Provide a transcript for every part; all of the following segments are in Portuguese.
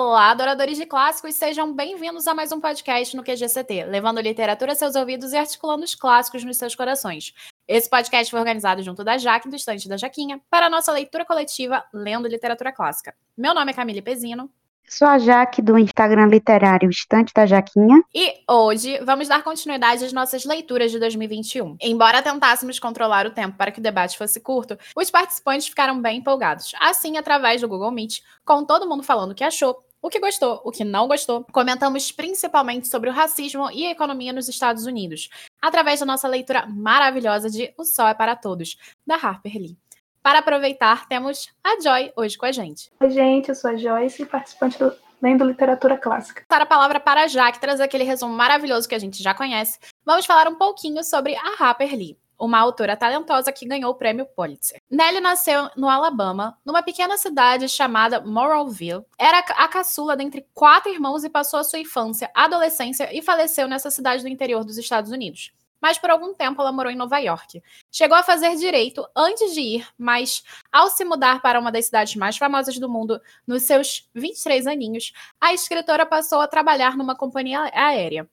Olá, adoradores de clássicos, sejam bem-vindos a mais um podcast no QGCT, levando literatura a seus ouvidos e articulando os clássicos nos seus corações. Esse podcast foi organizado junto da Jaque, do Estante da Jaquinha, para a nossa leitura coletiva Lendo Literatura Clássica. Meu nome é Camille Pezino. Sou a Jaque do Instagram literário Estante da Jaquinha. E hoje vamos dar continuidade às nossas leituras de 2021. Embora tentássemos controlar o tempo para que o debate fosse curto, os participantes ficaram bem empolgados. Assim, através do Google Meet, com todo mundo falando o que achou, o que gostou, o que não gostou. Comentamos principalmente sobre o racismo e a economia nos Estados Unidos, através da nossa leitura maravilhosa de O Sol é para Todos, da Harper Lee. Para aproveitar, temos a Joy hoje com a gente. Oi, gente, eu sou a Joyce, participante do Lendo Literatura Clássica. Para a palavra para a Jaque, trazer aquele resumo maravilhoso que a gente já conhece, vamos falar um pouquinho sobre a Harper Lee uma autora talentosa que ganhou o prêmio Pulitzer. Nellie nasceu no Alabama, numa pequena cidade chamada Morrowville. Era a caçula dentre quatro irmãos e passou a sua infância, adolescência e faleceu nessa cidade do interior dos Estados Unidos mas por algum tempo ela morou em Nova York. Chegou a fazer direito antes de ir, mas ao se mudar para uma das cidades mais famosas do mundo, nos seus 23 aninhos, a escritora passou a trabalhar numa companhia aérea.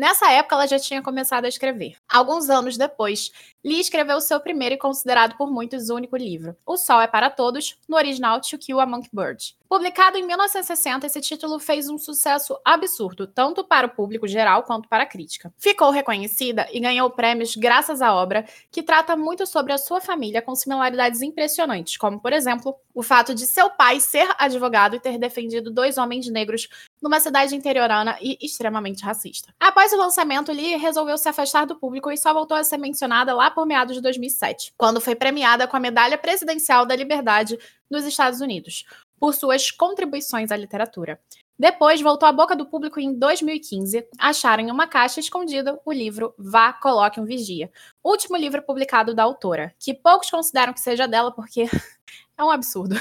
Nessa época, ela já tinha começado a escrever. Alguns anos depois, Lee escreveu seu primeiro e considerado por muitos único livro, O Sol é para Todos, no original To Kill a Mockingbird. Publicado em 1960, esse título fez um sucesso absurdo, tanto para o público geral quanto para a crítica. Ficou reconhecida e ganhou prêmios graças à obra, que trata muito sobre a sua família com similaridades impressionantes, como, por exemplo, o fato de seu pai ser advogado e ter defendido dois homens negros numa cidade interiorana e extremamente racista. Após o lançamento, Lee resolveu se afastar do público e só voltou a ser mencionada lá por meados de 2007, quando foi premiada com a Medalha Presidencial da Liberdade nos Estados Unidos, por suas contribuições à literatura. Depois voltou à boca do público em 2015. Acharam em uma caixa escondida o livro Vá, Coloque um Vigia, último livro publicado da autora, que poucos consideram que seja dela porque é um absurdo.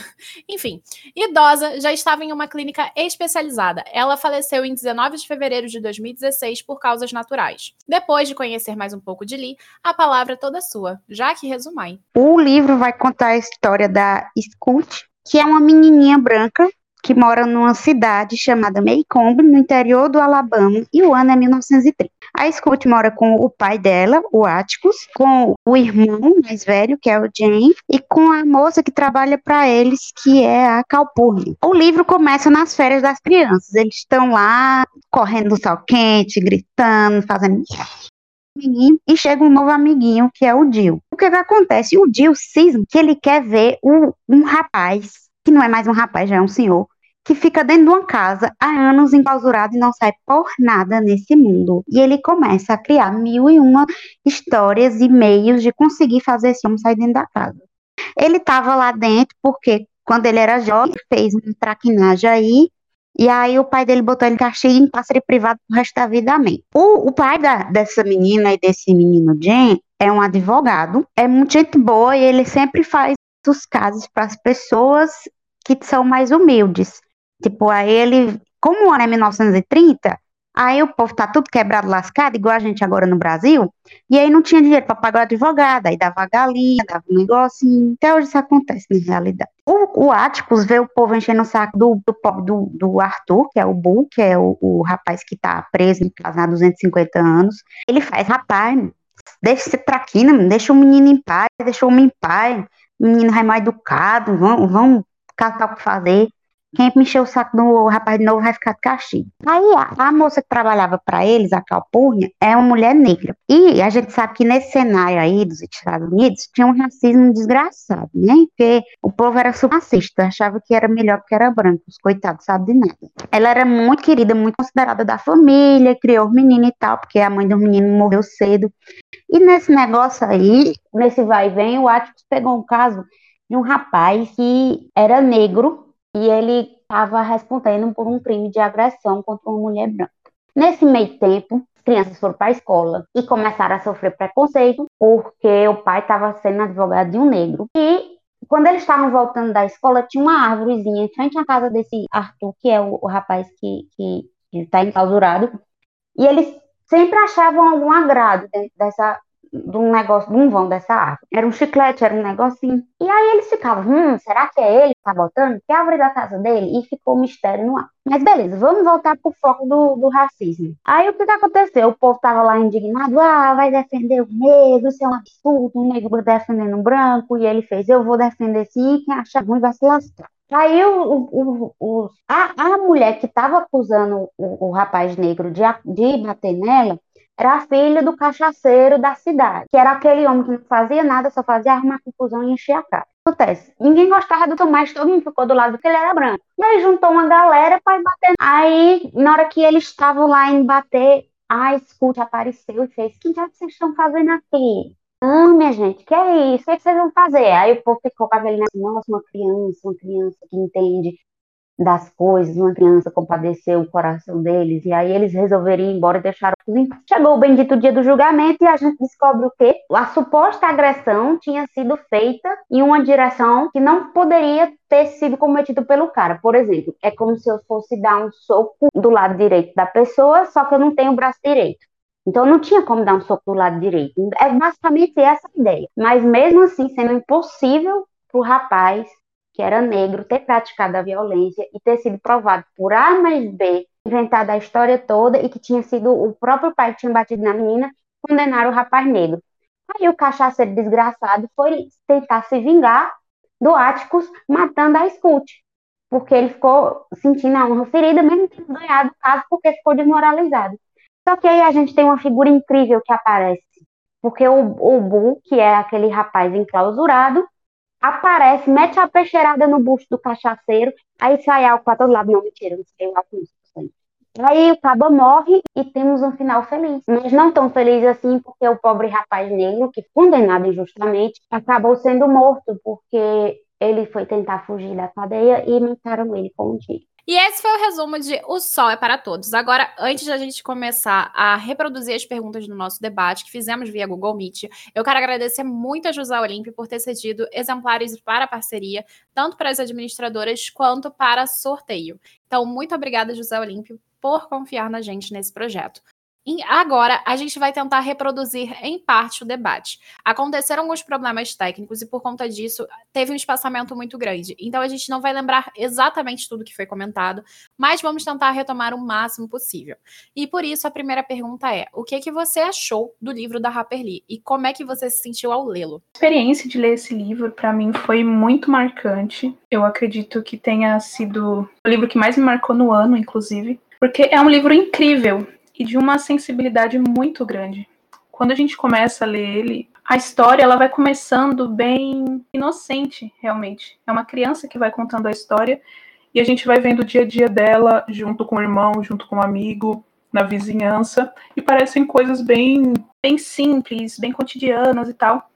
Enfim, idosa, já estava em uma clínica especializada. Ela faleceu em 19 de fevereiro de 2016 por causas naturais. Depois de conhecer mais um pouco de Lee, a palavra é toda sua. Já que resumai. O livro vai contar a história da Scout, que é uma menininha branca que mora numa cidade chamada Maycomb, no interior do Alabama, e o ano é 1930. A Scott mora com o pai dela, o Atticus, com o irmão mais velho, que é o Jane, e com a moça que trabalha para eles, que é a Calpurnia. O livro começa nas férias das crianças. Eles estão lá correndo no sol quente, gritando, fazendo e chega um novo amiguinho, que é o Jill. O que, que acontece? O Jill cisma que ele quer ver um, um rapaz que não é mais um rapaz, já é um senhor, que fica dentro de uma casa há anos enclausurado e não sai por nada nesse mundo. E ele começa a criar mil e uma histórias e meios de conseguir fazer esse homem sair dentro da casa. Ele estava lá dentro porque, quando ele era jovem, fez uma traquinagem aí, e aí o pai dele botou ele castigo em cárcere privado pro resto da vida, amém. O, o pai da, dessa menina e desse menino Jen é um advogado, é muito gente boa e ele sempre faz os casos para as pessoas que são mais humildes. Tipo, aí ele, como o ano é 1930, aí o povo tá tudo quebrado, lascado, igual a gente agora no Brasil, e aí não tinha dinheiro para pagar o advogado, aí dava galinha, dava um negocinho, até hoje isso acontece na realidade. O, o Atticus vê o povo enchendo o saco do, do, do, do Arthur, que é o Bull, que é o, o rapaz que tá preso em casa há 250 anos, ele faz, rapaz, deixa esse traquina, deixa o menino em paz, deixa o homem em paz, o menino vai mal educado, vão, vão catar o que fazer. Quem me encheu o saco do rapaz de novo vai ficar de castigo. Aí a, a moça que trabalhava para eles, a Calpurnia, é uma mulher negra. E a gente sabe que nesse cenário aí dos Estados Unidos tinha um racismo desgraçado, né? Porque o povo era supremacista, achava que era melhor porque era branco, os coitados sabem de nada. Ela era muito querida, muito considerada da família, criou o menino e tal, porque a mãe do menino morreu cedo. E nesse negócio aí, nesse vai e vem, o Atticus pegou um caso de um rapaz que era negro e ele estava respondendo por um crime de agressão contra uma mulher branca. Nesse meio tempo, as crianças foram para a escola e começaram a sofrer preconceito porque o pai estava sendo advogado de um negro. E quando eles estavam voltando da escola, tinha uma árvorezinha em frente à casa desse Arthur, que é o, o rapaz que está enclausurado, e eles sempre achavam algum agrado dentro dessa de um negócio, de um vão dessa árvore. Era um chiclete, era um negocinho. E aí eles ficavam, hum, será que é ele que tá botando? Que árvore da casa dele? E ficou um mistério no ar. Mas beleza, vamos voltar pro foco do, do racismo. Aí o que que aconteceu? O povo tava lá indignado, ah, vai defender o negro, isso é um absurdo, o negro defendendo o branco, e ele fez, eu vou defender sim, quem achar ruim vai se lascar. Aí o, o, o, a, a mulher que estava acusando o, o rapaz negro de, de bater nela era a filha do cachaceiro da cidade, que era aquele homem que não fazia nada, só fazia arrumar confusão e encher a cara. Acontece, ninguém gostava do Tomás, todo mundo ficou do lado porque ele era branco. E aí juntou uma galera para bater. Aí, na hora que eles estavam lá em bater, a Scoot apareceu e fez: O que vocês estão fazendo aqui? Não, minha gente, que é isso? O que vocês vão fazer? Aí o povo ficou com a velhinha assim, nossa, uma criança, uma criança que entende das coisas, uma criança compadeceu o coração deles, e aí eles resolveram ir embora e deixaram tudo Chegou o bendito dia do julgamento e a gente descobre o quê? A suposta agressão tinha sido feita em uma direção que não poderia ter sido cometido pelo cara. Por exemplo, é como se eu fosse dar um soco do lado direito da pessoa, só que eu não tenho o braço direito. Então não tinha como dar um soco do lado direito. É basicamente essa a ideia. Mas mesmo assim, sendo impossível para o rapaz que era negro ter praticado a violência e ter sido provado por A mais B, inventado a história toda e que tinha sido o próprio pai que tinha batido na menina, condenar o rapaz negro. Aí o cachaceiro desgraçado foi tentar se vingar do Áticos matando a Scout, porque ele ficou sentindo a honra ferida, mesmo tendo ganhado o caso, porque ficou desmoralizado. Só que aí a gente tem uma figura incrível que aparece. Porque o, o Bu, que é aquele rapaz enclausurado, aparece, mete a peixeirada no busto do cachaceiro, aí sai álcool para todo lado. Não, mentira, não sei álcool Aí o cabo morre e temos um final feliz. Mas não tão feliz assim, porque o pobre rapaz negro, que condenado injustamente, acabou sendo morto, porque ele foi tentar fugir da cadeia e mataram ele com um tiro. E esse foi o resumo de O Sol é para Todos. Agora, antes de a gente começar a reproduzir as perguntas do nosso debate, que fizemos via Google Meet, eu quero agradecer muito a José Olímpio por ter cedido exemplares para a parceria, tanto para as administradoras quanto para sorteio. Então, muito obrigada, José Olímpio, por confiar na gente nesse projeto. Agora, a gente vai tentar reproduzir em parte o debate. Aconteceram alguns problemas técnicos e, por conta disso, teve um espaçamento muito grande. Então, a gente não vai lembrar exatamente tudo que foi comentado, mas vamos tentar retomar o máximo possível. E por isso, a primeira pergunta é: o que, que você achou do livro da Harper Lee e como é que você se sentiu ao lê-lo? A experiência de ler esse livro, para mim, foi muito marcante. Eu acredito que tenha sido o livro que mais me marcou no ano, inclusive, porque é um livro incrível e de uma sensibilidade muito grande. Quando a gente começa a ler ele, a história ela vai começando bem inocente, realmente. É uma criança que vai contando a história e a gente vai vendo o dia a dia dela junto com o irmão, junto com o amigo, na vizinhança, e parecem coisas bem, bem simples, bem cotidianas e tal.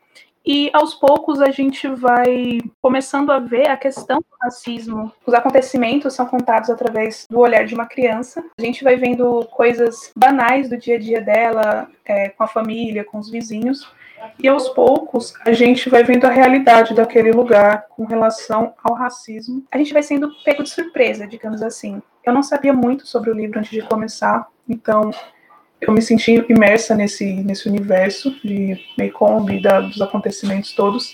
E aos poucos a gente vai começando a ver a questão do racismo. Os acontecimentos são contados através do olhar de uma criança. A gente vai vendo coisas banais do dia a dia dela, é, com a família, com os vizinhos. E aos poucos a gente vai vendo a realidade daquele lugar com relação ao racismo. A gente vai sendo pego de surpresa, digamos assim. Eu não sabia muito sobre o livro antes de começar, então eu me senti imersa nesse, nesse universo de da, dos acontecimentos todos.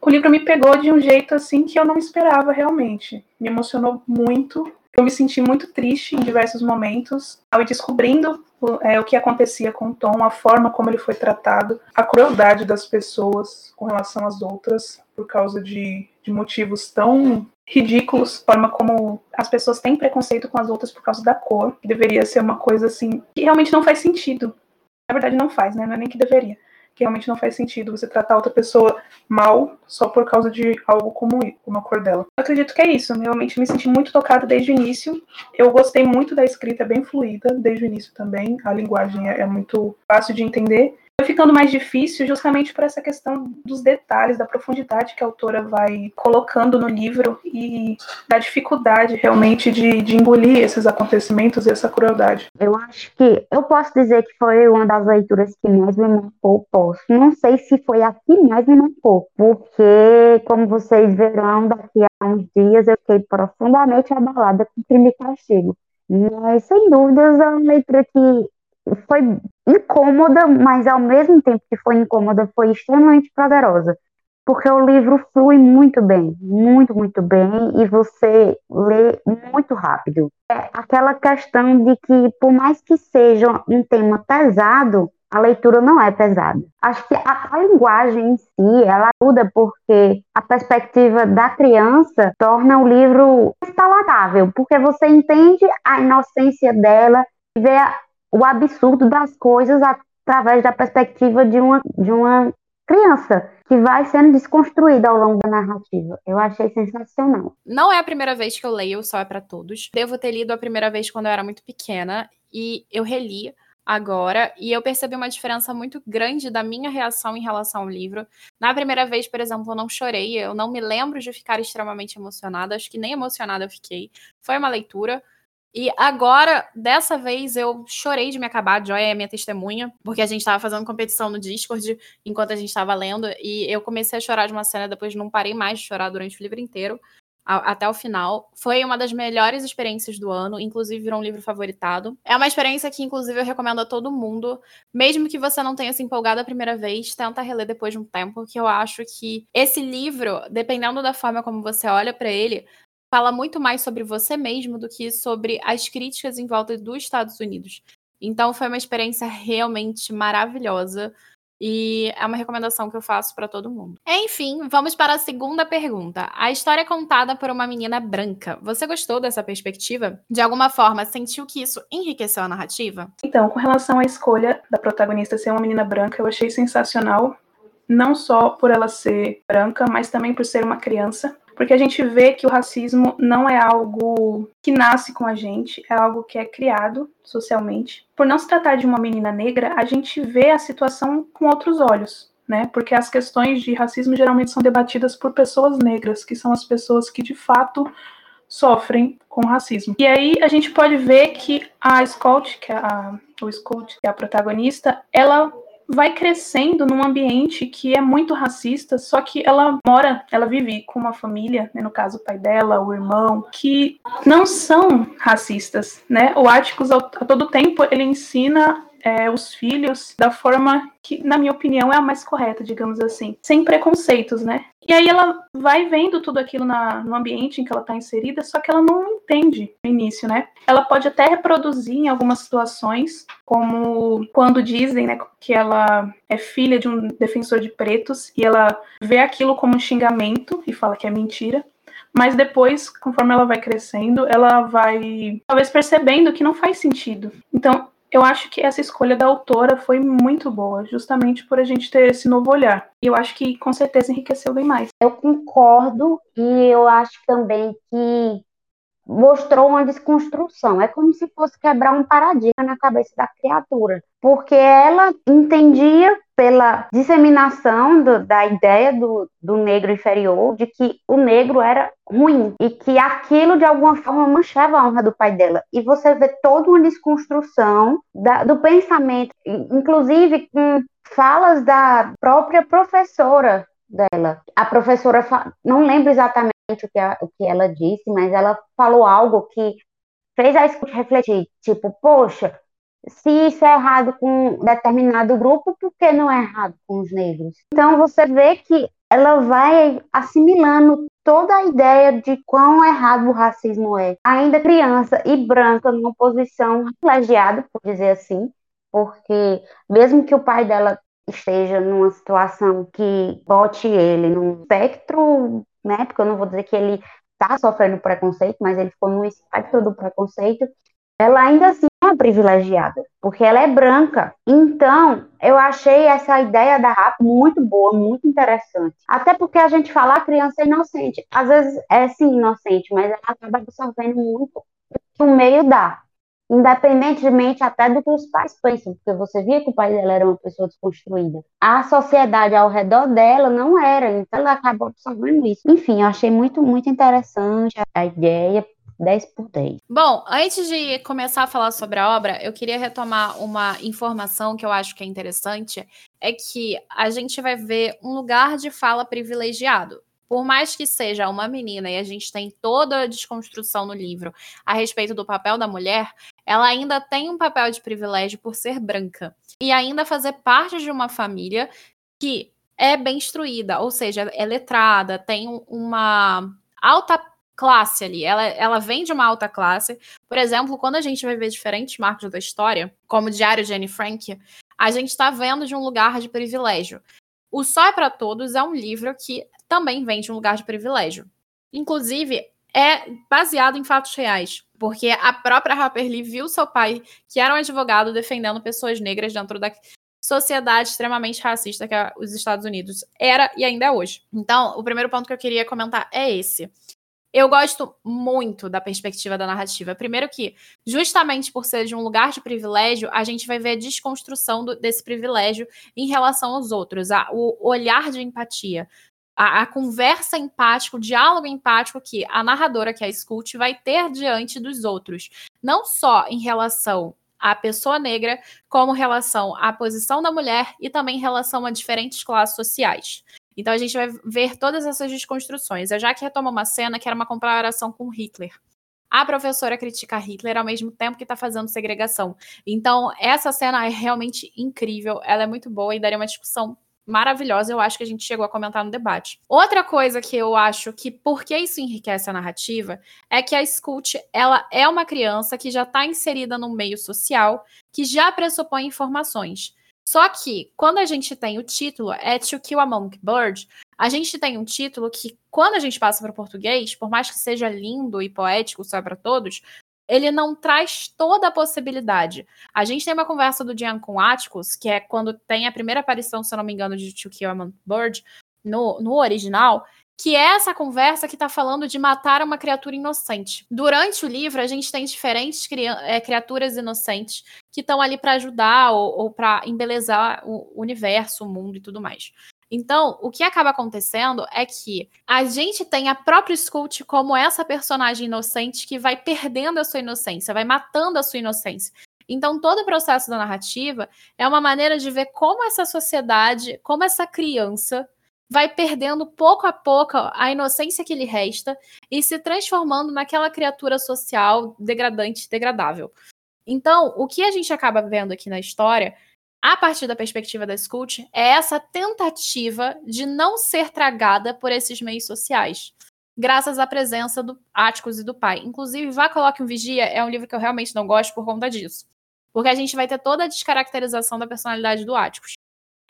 O livro me pegou de um jeito assim que eu não esperava realmente. Me emocionou muito. Eu me senti muito triste em diversos momentos ao ir descobrindo é, o que acontecia com o Tom, a forma como ele foi tratado, a crueldade das pessoas com relação às outras por causa de, de motivos tão ridículos, forma como as pessoas têm preconceito com as outras por causa da cor, que deveria ser uma coisa assim que realmente não faz sentido. Na verdade não faz, né? Não é nem que deveria. Que realmente não faz sentido você tratar outra pessoa mal só por causa de algo como, como a cor dela. Eu acredito que é isso. Eu realmente me senti muito tocada desde o início. Eu gostei muito da escrita, é bem fluida desde o início também. A linguagem é, é muito fácil de entender ficando mais difícil justamente por essa questão dos detalhes, da profundidade que a autora vai colocando no livro e da dificuldade realmente de, de engolir esses acontecimentos e essa crueldade. Eu acho que eu posso dizer que foi uma das leituras que mais me marcou, posso. Não sei se foi a que mais me marcou, porque, como vocês verão, daqui a uns dias eu fiquei profundamente abalada com crime e castigo. Mas, sem dúvidas, é uma leitura que foi incômoda, mas ao mesmo tempo que foi incômoda, foi extremamente poderosa. Porque o livro flui muito bem, muito, muito bem, e você lê muito rápido. É aquela questão de que, por mais que seja um tema pesado, a leitura não é pesada. Acho que a, a, linguagem em si, ela ajuda porque a perspectiva da criança torna o livro palatável, porque você entende a inocência dela vê o absurdo das coisas através da perspectiva de uma, de uma criança que vai sendo desconstruída ao longo da narrativa. Eu achei sensacional. Não é a primeira vez que eu leio Só é para Todos. Devo ter lido a primeira vez quando eu era muito pequena e eu reli agora e eu percebi uma diferença muito grande da minha reação em relação ao livro. Na primeira vez, por exemplo, eu não chorei, eu não me lembro de ficar extremamente emocionada, acho que nem emocionada eu fiquei. Foi uma leitura. E agora, dessa vez, eu chorei de me acabar. Joy é minha testemunha, porque a gente estava fazendo competição no Discord enquanto a gente estava lendo, e eu comecei a chorar de uma cena, depois não parei mais de chorar durante o livro inteiro até o final. Foi uma das melhores experiências do ano, inclusive virou um livro favoritado. É uma experiência que, inclusive, eu recomendo a todo mundo. Mesmo que você não tenha se empolgado a primeira vez, tenta reler depois de um tempo, que eu acho que esse livro, dependendo da forma como você olha para ele, fala muito mais sobre você mesmo do que sobre as críticas em volta dos Estados Unidos. Então foi uma experiência realmente maravilhosa. E é uma recomendação que eu faço para todo mundo. Enfim, vamos para a segunda pergunta. A história é contada por uma menina branca. Você gostou dessa perspectiva? De alguma forma, sentiu que isso enriqueceu a narrativa? Então, com relação à escolha da protagonista ser uma menina branca, eu achei sensacional. Não só por ela ser branca, mas também por ser uma criança porque a gente vê que o racismo não é algo que nasce com a gente, é algo que é criado socialmente. Por não se tratar de uma menina negra, a gente vê a situação com outros olhos, né? Porque as questões de racismo geralmente são debatidas por pessoas negras, que são as pessoas que de fato sofrem com racismo. E aí a gente pode ver que a Scott, que é a, o Scott, que é a protagonista, ela vai crescendo num ambiente que é muito racista, só que ela mora, ela vive com uma família, né, no caso o pai dela, o irmão, que não são racistas, né? O Atticus, a todo tempo, ele ensina é, os filhos da forma que, na minha opinião, é a mais correta, digamos assim, sem preconceitos, né? E aí ela vai vendo tudo aquilo na, no ambiente em que ela está inserida, só que ela não entende no início, né? Ela pode até reproduzir em algumas situações, como quando dizem, né, que ela é filha de um defensor de pretos e ela vê aquilo como um xingamento e fala que é mentira mas depois, conforme ela vai crescendo, ela vai talvez percebendo que não faz sentido. Então, eu acho que essa escolha da autora foi muito boa, justamente por a gente ter esse novo olhar. E eu acho que com certeza enriqueceu bem mais. Eu concordo e eu acho também que mostrou uma desconstrução. É como se fosse quebrar um paradigma na cabeça da criatura, porque ela entendia pela disseminação do, da ideia do, do negro inferior de que o negro era ruim e que aquilo de alguma forma manchava a honra do pai dela. E você vê toda uma desconstrução da, do pensamento, inclusive com falas da própria professora dela. A professora, não lembro exatamente o que, a, o que ela disse, mas ela falou algo que fez a escuta refletir, tipo, poxa, se isso é errado com determinado grupo, por que não é errado com os negros? Então você vê que ela vai assimilando toda a ideia de quão errado o racismo é. Ainda criança e branca, numa posição privilegiada, por dizer assim, porque mesmo que o pai dela esteja numa situação que bote ele num espectro, né? Porque eu não vou dizer que ele está sofrendo preconceito, mas ele ficou no espectro do preconceito. Ela ainda assim é privilegiada, porque ela é branca. Então, eu achei essa ideia da rap muito boa, muito interessante. Até porque a gente fala a criança é inocente. Às vezes é sim inocente, mas ela acaba absorvendo muito o meio dá independentemente até do que os pais pensam, porque você via que o pai dela era uma pessoa desconstruída. A sociedade ao redor dela não era, então ela acabou absorvendo isso. Enfim, eu achei muito, muito interessante a ideia. 10 por 10. Bom, antes de começar a falar sobre a obra, eu queria retomar uma informação que eu acho que é interessante, é que a gente vai ver um lugar de fala privilegiado. Por mais que seja uma menina e a gente tem toda a desconstrução no livro a respeito do papel da mulher, ela ainda tem um papel de privilégio por ser branca e ainda fazer parte de uma família que é bem instruída, ou seja, é letrada, tem uma alta classe ali. Ela, ela vem de uma alta classe. Por exemplo, quando a gente vai ver diferentes marcos da história, como o Diário de Anne Frank, a gente está vendo de um lugar de privilégio. O Só é para Todos é um livro que também vem de um lugar de privilégio. Inclusive, é baseado em fatos reais, porque a própria Harper Lee viu seu pai, que era um advogado, defendendo pessoas negras dentro da sociedade extremamente racista que os Estados Unidos era e ainda é hoje. Então, o primeiro ponto que eu queria comentar é esse. Eu gosto muito da perspectiva da narrativa. Primeiro que, justamente por ser de um lugar de privilégio, a gente vai ver a desconstrução do, desse privilégio em relação aos outros, a, o olhar de empatia, a, a, conversa empática, o diálogo empático que a narradora, que é a Scout, vai ter diante dos outros. Não só em relação à pessoa negra, como relação à posição da mulher e também em relação a diferentes classes sociais. Então a gente vai ver todas essas desconstruções. A Jaque retoma uma cena que era uma comparação com Hitler. A professora critica Hitler ao mesmo tempo que está fazendo segregação. Então, essa cena é realmente incrível, ela é muito boa e daria uma discussão maravilhosa, eu acho que a gente chegou a comentar no debate. Outra coisa que eu acho que porque isso enriquece a narrativa é que a Scout, ela é uma criança que já está inserida no meio social, que já pressupõe informações. Só que, quando a gente tem o título, é To Kill a Monkingbird, a gente tem um título que, quando a gente passa para o português, por mais que seja lindo e poético, só para todos, ele não traz toda a possibilidade. A gente tem uma conversa do Dian com Atticus, que é quando tem a primeira aparição, se eu não me engano, de To Kill a Monkingbird, no, no original, que é essa conversa que está falando de matar uma criatura inocente. Durante o livro, a gente tem diferentes é, criaturas inocentes que estão ali para ajudar ou, ou para embelezar o universo, o mundo e tudo mais. Então, o que acaba acontecendo é que a gente tem a própria Scout como essa personagem inocente que vai perdendo a sua inocência, vai matando a sua inocência. Então, todo o processo da narrativa é uma maneira de ver como essa sociedade, como essa criança vai perdendo pouco a pouco a inocência que lhe resta e se transformando naquela criatura social degradante, degradável. Então, o que a gente acaba vendo aqui na história, a partir da perspectiva da Scout, é essa tentativa de não ser tragada por esses meios sociais, graças à presença do Áticos e do pai. Inclusive, Vá Coloque um Vigia é um livro que eu realmente não gosto por conta disso. Porque a gente vai ter toda a descaracterização da personalidade do Áticos.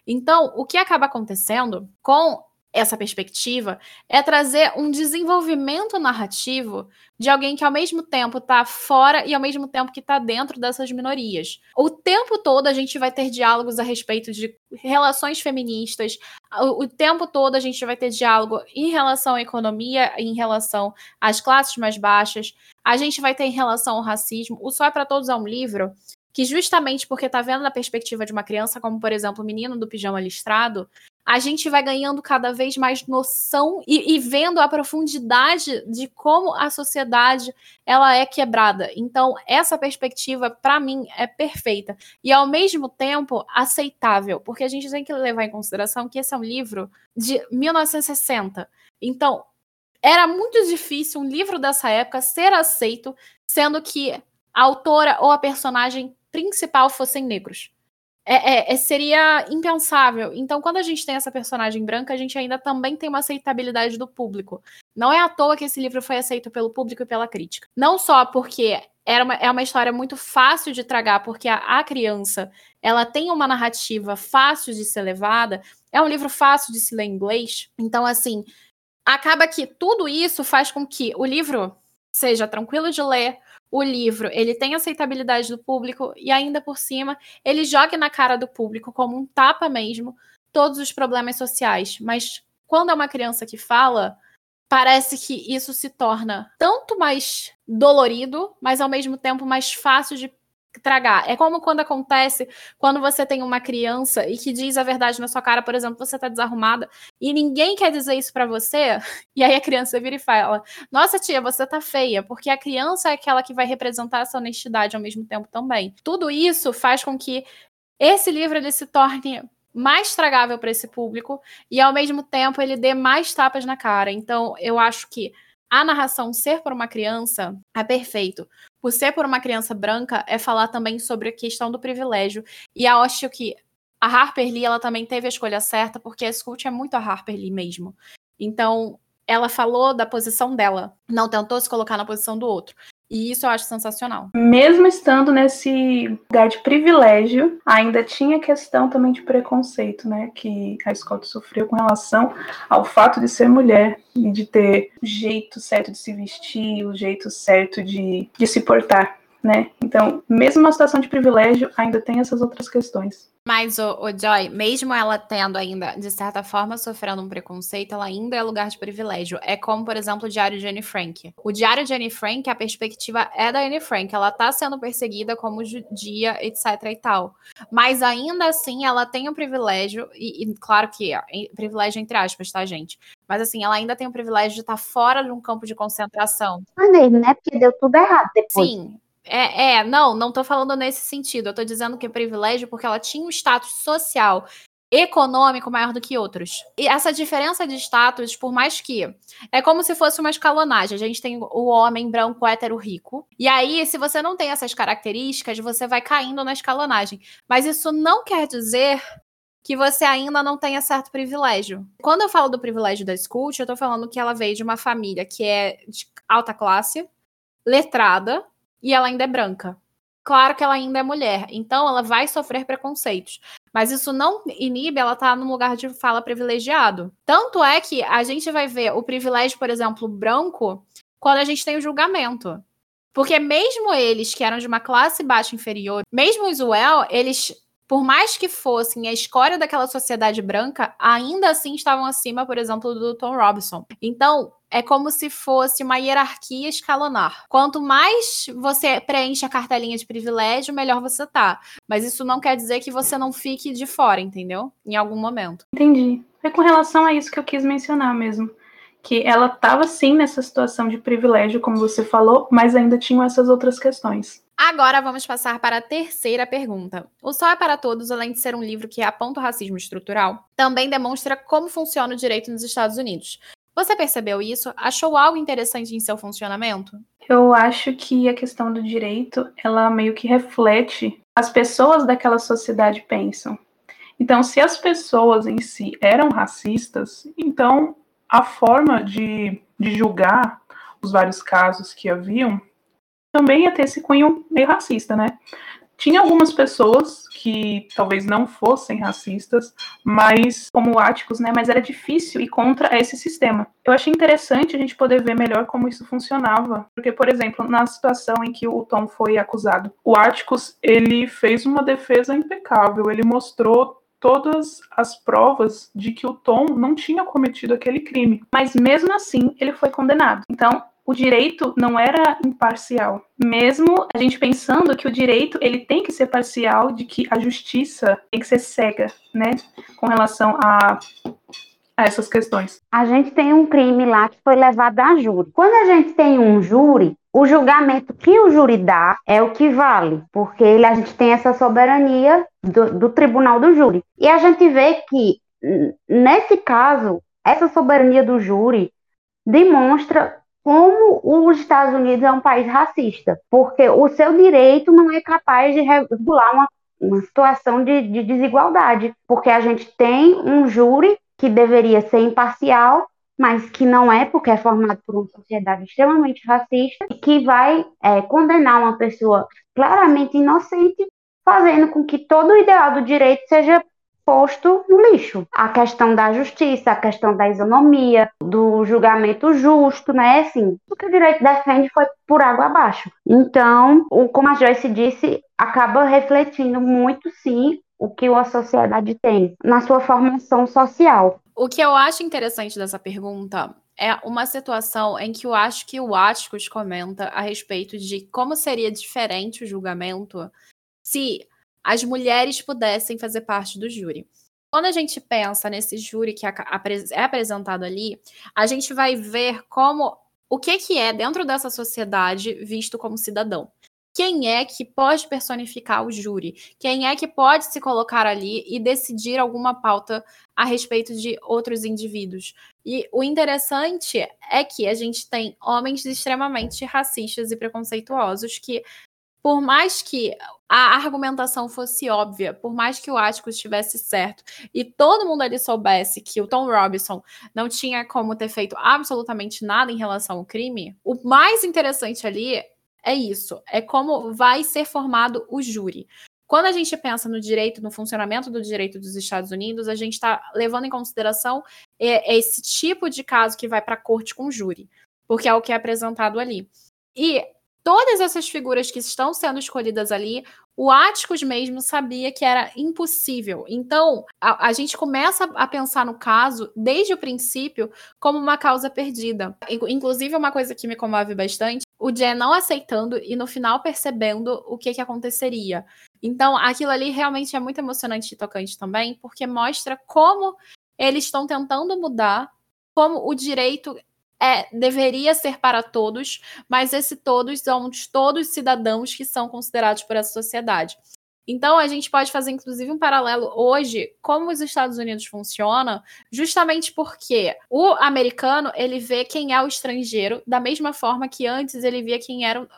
Então, o que acaba acontecendo com essa perspectiva é trazer um desenvolvimento narrativo de alguém que ao mesmo tempo está fora e ao mesmo tempo que está dentro dessas minorias. O tempo todo a gente vai ter diálogos a respeito de relações feministas, o, o tempo todo a gente vai ter diálogo em relação à economia, em relação às classes mais baixas, a gente vai ter em relação ao racismo. O Só é para Todos é um livro que justamente porque está vendo na perspectiva de uma criança, como por exemplo o menino do pijama listrado, a gente vai ganhando cada vez mais noção e, e, vendo a profundidade de como a sociedade ela é quebrada. Então essa perspectiva para mim é perfeita e ao mesmo tempo aceitável, porque a gente tem que levar em consideração que esse é um livro de 1960. Então era muito difícil um livro dessa época ser aceito, sendo que a autora ou a personagem principal fossem negros. É, é, é, seria impensável. Então, quando a gente tem essa personagem branca, a gente ainda também tem uma aceitabilidade do público. Não é à toa que esse livro foi aceito pelo público e pela crítica. Não só porque era uma, é uma história muito fácil de tragar, porque a, a criança ela tem uma narrativa fácil de ser levada, é um livro fácil de se ler em inglês. Então, assim, acaba que tudo isso faz com que o livro seja tranquilo de ler, o livro ele tem aceitabilidade do público e ainda por cima ele joga na cara do público como um tapa mesmo todos os problemas sociais. Mas quando é uma criança que fala, parece que isso se torna tanto mais dolorido, mas ao mesmo tempo mais fácil de tragar. É como quando acontece quando você tem uma criança e que diz a verdade na sua cara, por exemplo, você tá desarrumada e ninguém quer dizer isso para você, e aí a criança vira e fala: "Nossa tia, você tá feia", porque a criança é aquela que vai representar essa honestidade ao mesmo tempo também. Tudo isso faz com que esse livro ele se torne mais tragável para esse público e ao mesmo tempo ele dê mais tapas na cara. Então, eu acho que a narração ser por uma criança é perfeito. Por ser por uma criança branca é falar também sobre a questão do privilégio. E eu acho que a Harper Lee ela também teve a escolha certa, porque a Scout é muito a Harper Lee mesmo. Então, ela falou da posição dela, não tentou se colocar na posição do outro. E isso eu acho sensacional. Mesmo estando nesse lugar de privilégio, ainda tinha questão também de preconceito, né? Que a Scott sofreu com relação ao fato de ser mulher e de ter o jeito certo de se vestir, o jeito certo de, de se portar né? Então, mesmo uma situação de privilégio, ainda tem essas outras questões. Mas, o, o, Joy, mesmo ela tendo ainda, de certa forma, sofrendo um preconceito, ela ainda é lugar de privilégio. É como, por exemplo, o Diário de Anne Frank. O Diário de Anne Frank, a perspectiva é da Anne Frank. Ela tá sendo perseguida como judia, etc e tal. Mas ainda assim, ela tem o um privilégio, e, e, claro que é privilégio entre aspas, tá, gente? Mas assim, ela ainda tem o privilégio de estar tá fora de um campo de concentração. Maneiro, né? Porque deu tudo errado depois. Sim, é, é, não, não tô falando nesse sentido. Eu tô dizendo que é privilégio porque ela tinha um status social, econômico maior do que outros. E essa diferença de status, por mais que é como se fosse uma escalonagem. A gente tem o homem branco hétero rico. E aí, se você não tem essas características, você vai caindo na escalonagem. Mas isso não quer dizer que você ainda não tenha certo privilégio. Quando eu falo do privilégio da Scout, eu tô falando que ela veio de uma família que é de alta classe, letrada, e ela ainda é branca. Claro que ela ainda é mulher, então ela vai sofrer preconceitos. Mas isso não inibe ela estar tá num lugar de fala privilegiado. Tanto é que a gente vai ver o privilégio, por exemplo, branco, quando a gente tem o julgamento. Porque mesmo eles que eram de uma classe baixa inferior, mesmo os Well, eles por mais que fossem a escória daquela sociedade branca, ainda assim estavam acima, por exemplo, do Tom Robinson. Então, é como se fosse uma hierarquia escalonar. Quanto mais você preenche a cartelinha de privilégio, melhor você tá. Mas isso não quer dizer que você não fique de fora, entendeu? Em algum momento. Entendi. É com relação a isso que eu quis mencionar mesmo. Que ela estava sim nessa situação de privilégio, como você falou, mas ainda tinham essas outras questões. Agora vamos passar para a terceira pergunta. O Sol é para Todos, além de ser um livro que aponta o racismo estrutural, também demonstra como funciona o direito nos Estados Unidos. Você percebeu isso? Achou algo interessante em seu funcionamento? Eu acho que a questão do direito, ela meio que reflete as pessoas daquela sociedade pensam. Então, se as pessoas em si eram racistas, então a forma de, de julgar os vários casos que haviam também ia ter esse cunho meio racista, né? Tinha algumas pessoas que talvez não fossem racistas, mas como áticos, né? Mas era difícil ir contra esse sistema. Eu achei interessante a gente poder ver melhor como isso funcionava, porque, por exemplo, na situação em que o Tom foi acusado, o Atticus ele fez uma defesa impecável. Ele mostrou todas as provas de que o Tom não tinha cometido aquele crime. Mas mesmo assim, ele foi condenado. Então, o direito não era imparcial. Mesmo a gente pensando que o direito ele tem que ser parcial, de que a justiça tem que ser cega, né, com relação a, a essas questões. A gente tem um crime lá que foi levado a júri. Quando a gente tem um júri, o julgamento que o júri dá é o que vale, porque ele, a gente tem essa soberania do, do tribunal do júri. E a gente vê que, nesse caso, essa soberania do júri demonstra como os Estados Unidos é um país racista, porque o seu direito não é capaz de regular uma, uma situação de, de desigualdade, porque a gente tem um júri que deveria ser imparcial, mas que não é, porque é formado por uma sociedade extremamente racista, e que vai é, condenar uma pessoa claramente inocente, fazendo com que todo o ideal do direito seja posto no lixo. A questão da justiça, a questão da isonomia, do julgamento justo, né? Assim, o que o direito defende foi por água abaixo. Então, o, como a Joyce disse, acaba refletindo muito, sim, o que a sociedade tem na sua formação social. O que eu acho interessante dessa pergunta é uma situação em que eu acho que o Atticus comenta a respeito de como seria diferente o julgamento se as mulheres pudessem fazer parte do júri. Quando a gente pensa nesse júri que é apresentado ali, a gente vai ver como o que, que é dentro dessa sociedade visto como cidadão. quem é que pode personificar o júri? Quem é que pode se colocar ali e decidir alguma pauta a respeito de outros indivíduos? E o interessante é que a gente tem homens extremamente racistas e preconceituosos que por mais que a argumentação fosse óbvia, por mais que o Atticus estivesse certo e todo mundo ali soubesse que o Tom Robinson não tinha como ter feito absolutamente nada em relação ao crime, o mais interessante ali é isso, é como vai ser formado o júri. Quando a gente pensa no direito, no funcionamento do direito dos Estados Unidos, a gente está levando em consideração esse tipo de caso que vai para a corte com júri, porque é o que é apresentado ali. E todas essas figuras que estão sendo escolhidas ali, o Áticos mesmo sabia que era impossível. Então, a, a, gente começa a pensar no caso, desde o princípio, como uma causa perdida. Inclusive, uma coisa que me comove bastante, o Jen não aceitando e no final percebendo o que, que aconteceria. Então, aquilo ali realmente é muito emocionante e tocante também, porque mostra como eles estão tentando mudar, como o direito é, deveria ser para todos, mas esse todos são todos cidadãos que são considerados por essa sociedade. Então, a gente pode fazer, inclusive, um paralelo hoje, como os Estados Unidos funcionam, justamente porque o americano, ele vê quem é o estrangeiro da mesma forma que antes ele via quem era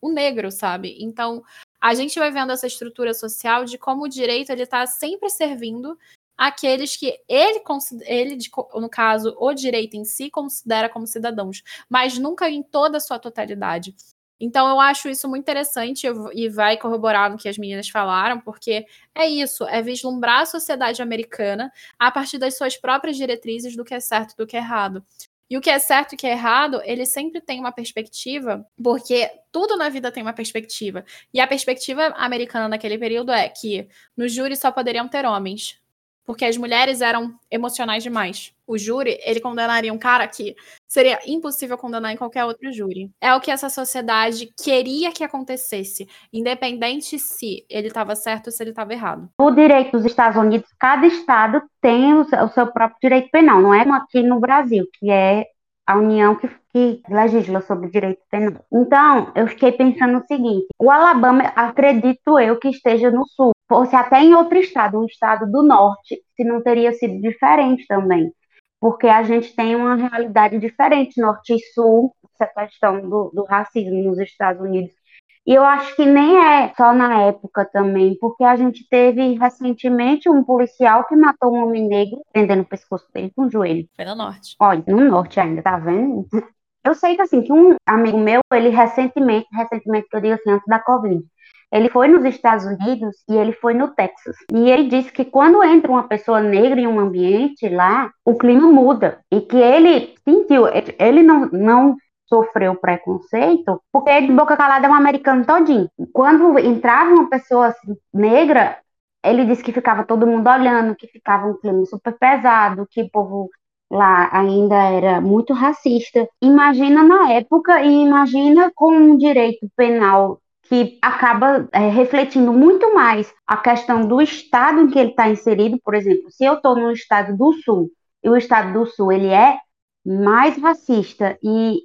o negro, sabe? Então, a gente vai vendo essa estrutura social de como o direito, ele está sempre servindo aqueles que ele, ele, no caso, o direito em si, considera como cidadãos, mas nunca em toda a sua totalidade. Então eu acho isso muito interessante e vai corroborar no que as meninas falaram, porque é isso, é vislumbrar a sociedade americana a partir das suas próprias diretrizes do que é certo e do que é errado. E o que é certo e o que é errado, ele sempre tem uma perspectiva, porque tudo na vida tem uma perspectiva. E a perspectiva americana naquele período é que no júri só poderiam ter homens porque as mulheres eram emocionais demais. O júri, ele condenaria um cara que seria impossível condenar em qualquer outro júri. É o que essa sociedade queria que acontecesse, independente se ele estava certo ou se ele estava errado. O direito dos Estados Unidos, cada estado tem o seu próprio direito penal, não é como aqui no Brasil, que é a União que, que legisla sobre direito penal. Então, eu fiquei pensando o seguinte: o Alabama, acredito eu que esteja no sul, fosse até em outro estado, um estado do norte, se não teria sido diferente também. Porque a gente tem uma realidade diferente, norte e sul, essa questão do, do racismo nos Estados Unidos. E eu acho que nem é só na época também, porque a gente teve recentemente um policial que matou um homem negro, prendendo o pescoço dele com o joelho. Foi no norte. Olha, no norte ainda, tá vendo? Eu sei que assim, que um amigo meu, ele recentemente, recentemente que eu digo assim, antes da Covid, ele foi nos Estados Unidos e ele foi no Texas. E ele disse que quando entra uma pessoa negra em um ambiente lá, o clima muda. E que ele sentiu, ele não, não sofreu preconceito, porque de boca calada é um americano todinho. Quando entrava uma pessoa assim, negra, ele disse que ficava todo mundo olhando, que ficava um clima super pesado, que o povo lá ainda era muito racista. Imagina na época e imagina com um direito penal que acaba é, refletindo muito mais a questão do estado em que ele está inserido. Por exemplo, se eu estou no estado do Sul e o estado do Sul ele é mais racista e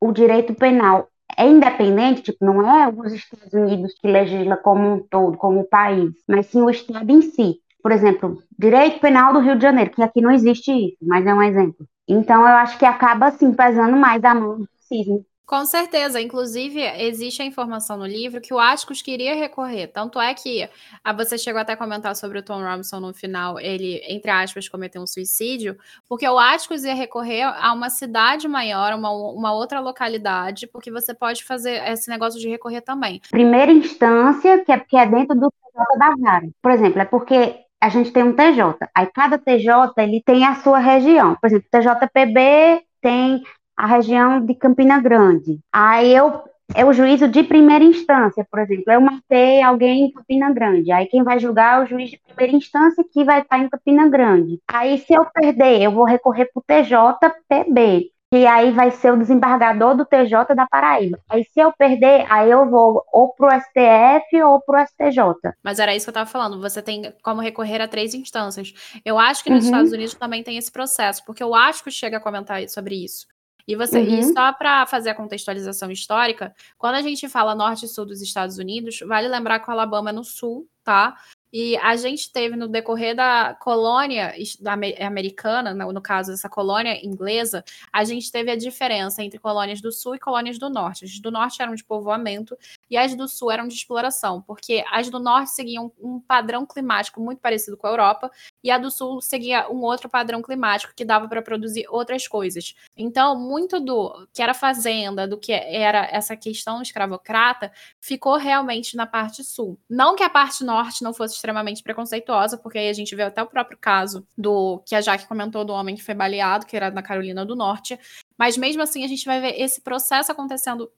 o direito penal é independente, tipo, não é os Estados Unidos que legisla como um todo, como um país, mas sim o estado em si. Por exemplo, direito penal do Rio de Janeiro, que aqui não existe isso, mas é um exemplo. Então, eu acho que acaba, assim, pesando mais a mão do racismo com certeza. Inclusive, existe a informação no livro que o Atticus queria recorrer. Tanto é que ah, você chegou até a comentar sobre o Tom Robinson no final, ele, entre aspas, cometeu um suicídio, porque o Atticus ia recorrer a uma cidade maior, uma, uma outra localidade, porque você pode fazer esse negócio de recorrer também. Primeira instância, que é é dentro do TJ da. Por exemplo, é porque a gente tem um TJ. Aí cada TJ ele tem a sua região. Por exemplo, TJPB tem a região de Campina Grande. Aí eu é o juízo de primeira instância, por exemplo. Eu matei alguém em Campina Grande. Aí quem vai julgar é o juiz de primeira instância que vai estar em Campina Grande. Aí se eu perder, eu vou recorrer para o TJPB, que aí vai ser o desembargador do TJ da Paraíba. Aí se eu perder, aí eu vou ou pro STF ou pro STJ. Mas era isso que eu estava falando, você tem como recorrer a três instâncias. Eu acho que nos uhum. Estados Unidos também tem esse processo, porque eu acho que chega a comentar sobre isso E você, uhum. e só para fazer a contextualização histórica, quando a gente fala norte e sul dos Estados Unidos, vale lembrar que o Alabama é no sul, tá? E a gente teve no decorrer da colônia da americana, no caso dessa colônia inglesa, a gente teve a diferença entre colônias do sul e colônias do norte. As do norte eram de povoamento e as do sul eram de exploração, porque as do norte seguiam um padrão climático muito parecido com a Europa e a do sul seguia um outro padrão climático que dava para produzir outras coisas. Então, muito do que era fazenda, do que era essa questão escravocrata, ficou realmente na parte sul. Não que a parte norte não fosse extremamente preconceituosa, porque aí a gente vê até o próprio caso do que a Jaque comentou do homem que foi baleado, que era na Carolina do Norte, mas mesmo assim a gente vai ver esse processo acontecendo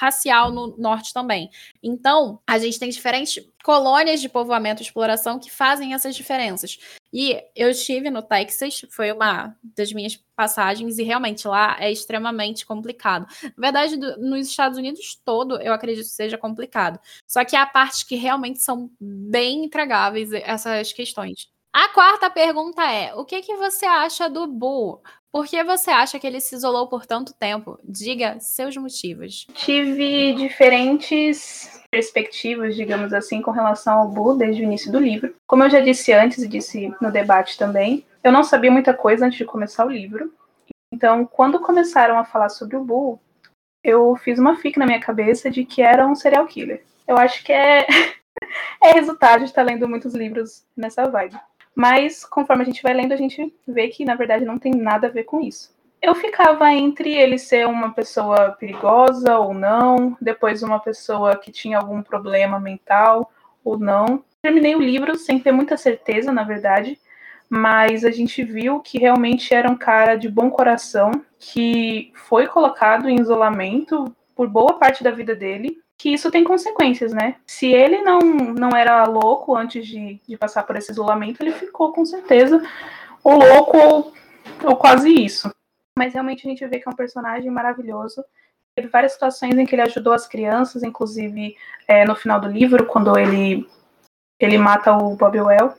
racial no norte também. Então, a gente tem diferentes colônias de povoamento e exploração que fazem essas diferenças. E eu estive no Texas, foi uma das minhas passagens, e realmente lá é extremamente complicado. Na verdade, do, nos Estados Unidos todo, eu acredito que seja complicado. Só que há partes que realmente são bem intragáveis essas questões. A quarta pergunta é: o que, que você acha do Bull? Por que você acha que ele se isolou por tanto tempo? Diga seus motivos. Tive diferentes perspectivas, digamos assim, com relação ao Boo desde o início do livro. Como eu já disse antes e disse no debate também, eu não sabia muita coisa antes de começar o livro. Então, quando começaram a falar sobre o Boo, eu fiz uma fic na minha cabeça de que era um serial killer. Eu acho que é, é resultado de estar lendo muitos livros nessa vibe. Mas conforme a gente vai lendo, a gente vê que na verdade não tem nada a ver com isso. Eu ficava entre ele ser uma pessoa perigosa ou não, depois uma pessoa que tinha algum problema mental ou não. Terminei o livro sem ter muita certeza, na verdade, mas a gente viu que realmente era um cara de bom coração que foi colocado em isolamento por boa parte da vida dele que isso tem consequências, né? Se ele não, não era louco antes de, de passar por esse isolamento, ele ficou com certeza ou louco ou, ou quase isso. Mas realmente a gente vê que é um personagem maravilhoso. Teve várias situações em que ele ajudou as crianças, inclusive é, no final do livro, quando ele, ele mata o Bob Well,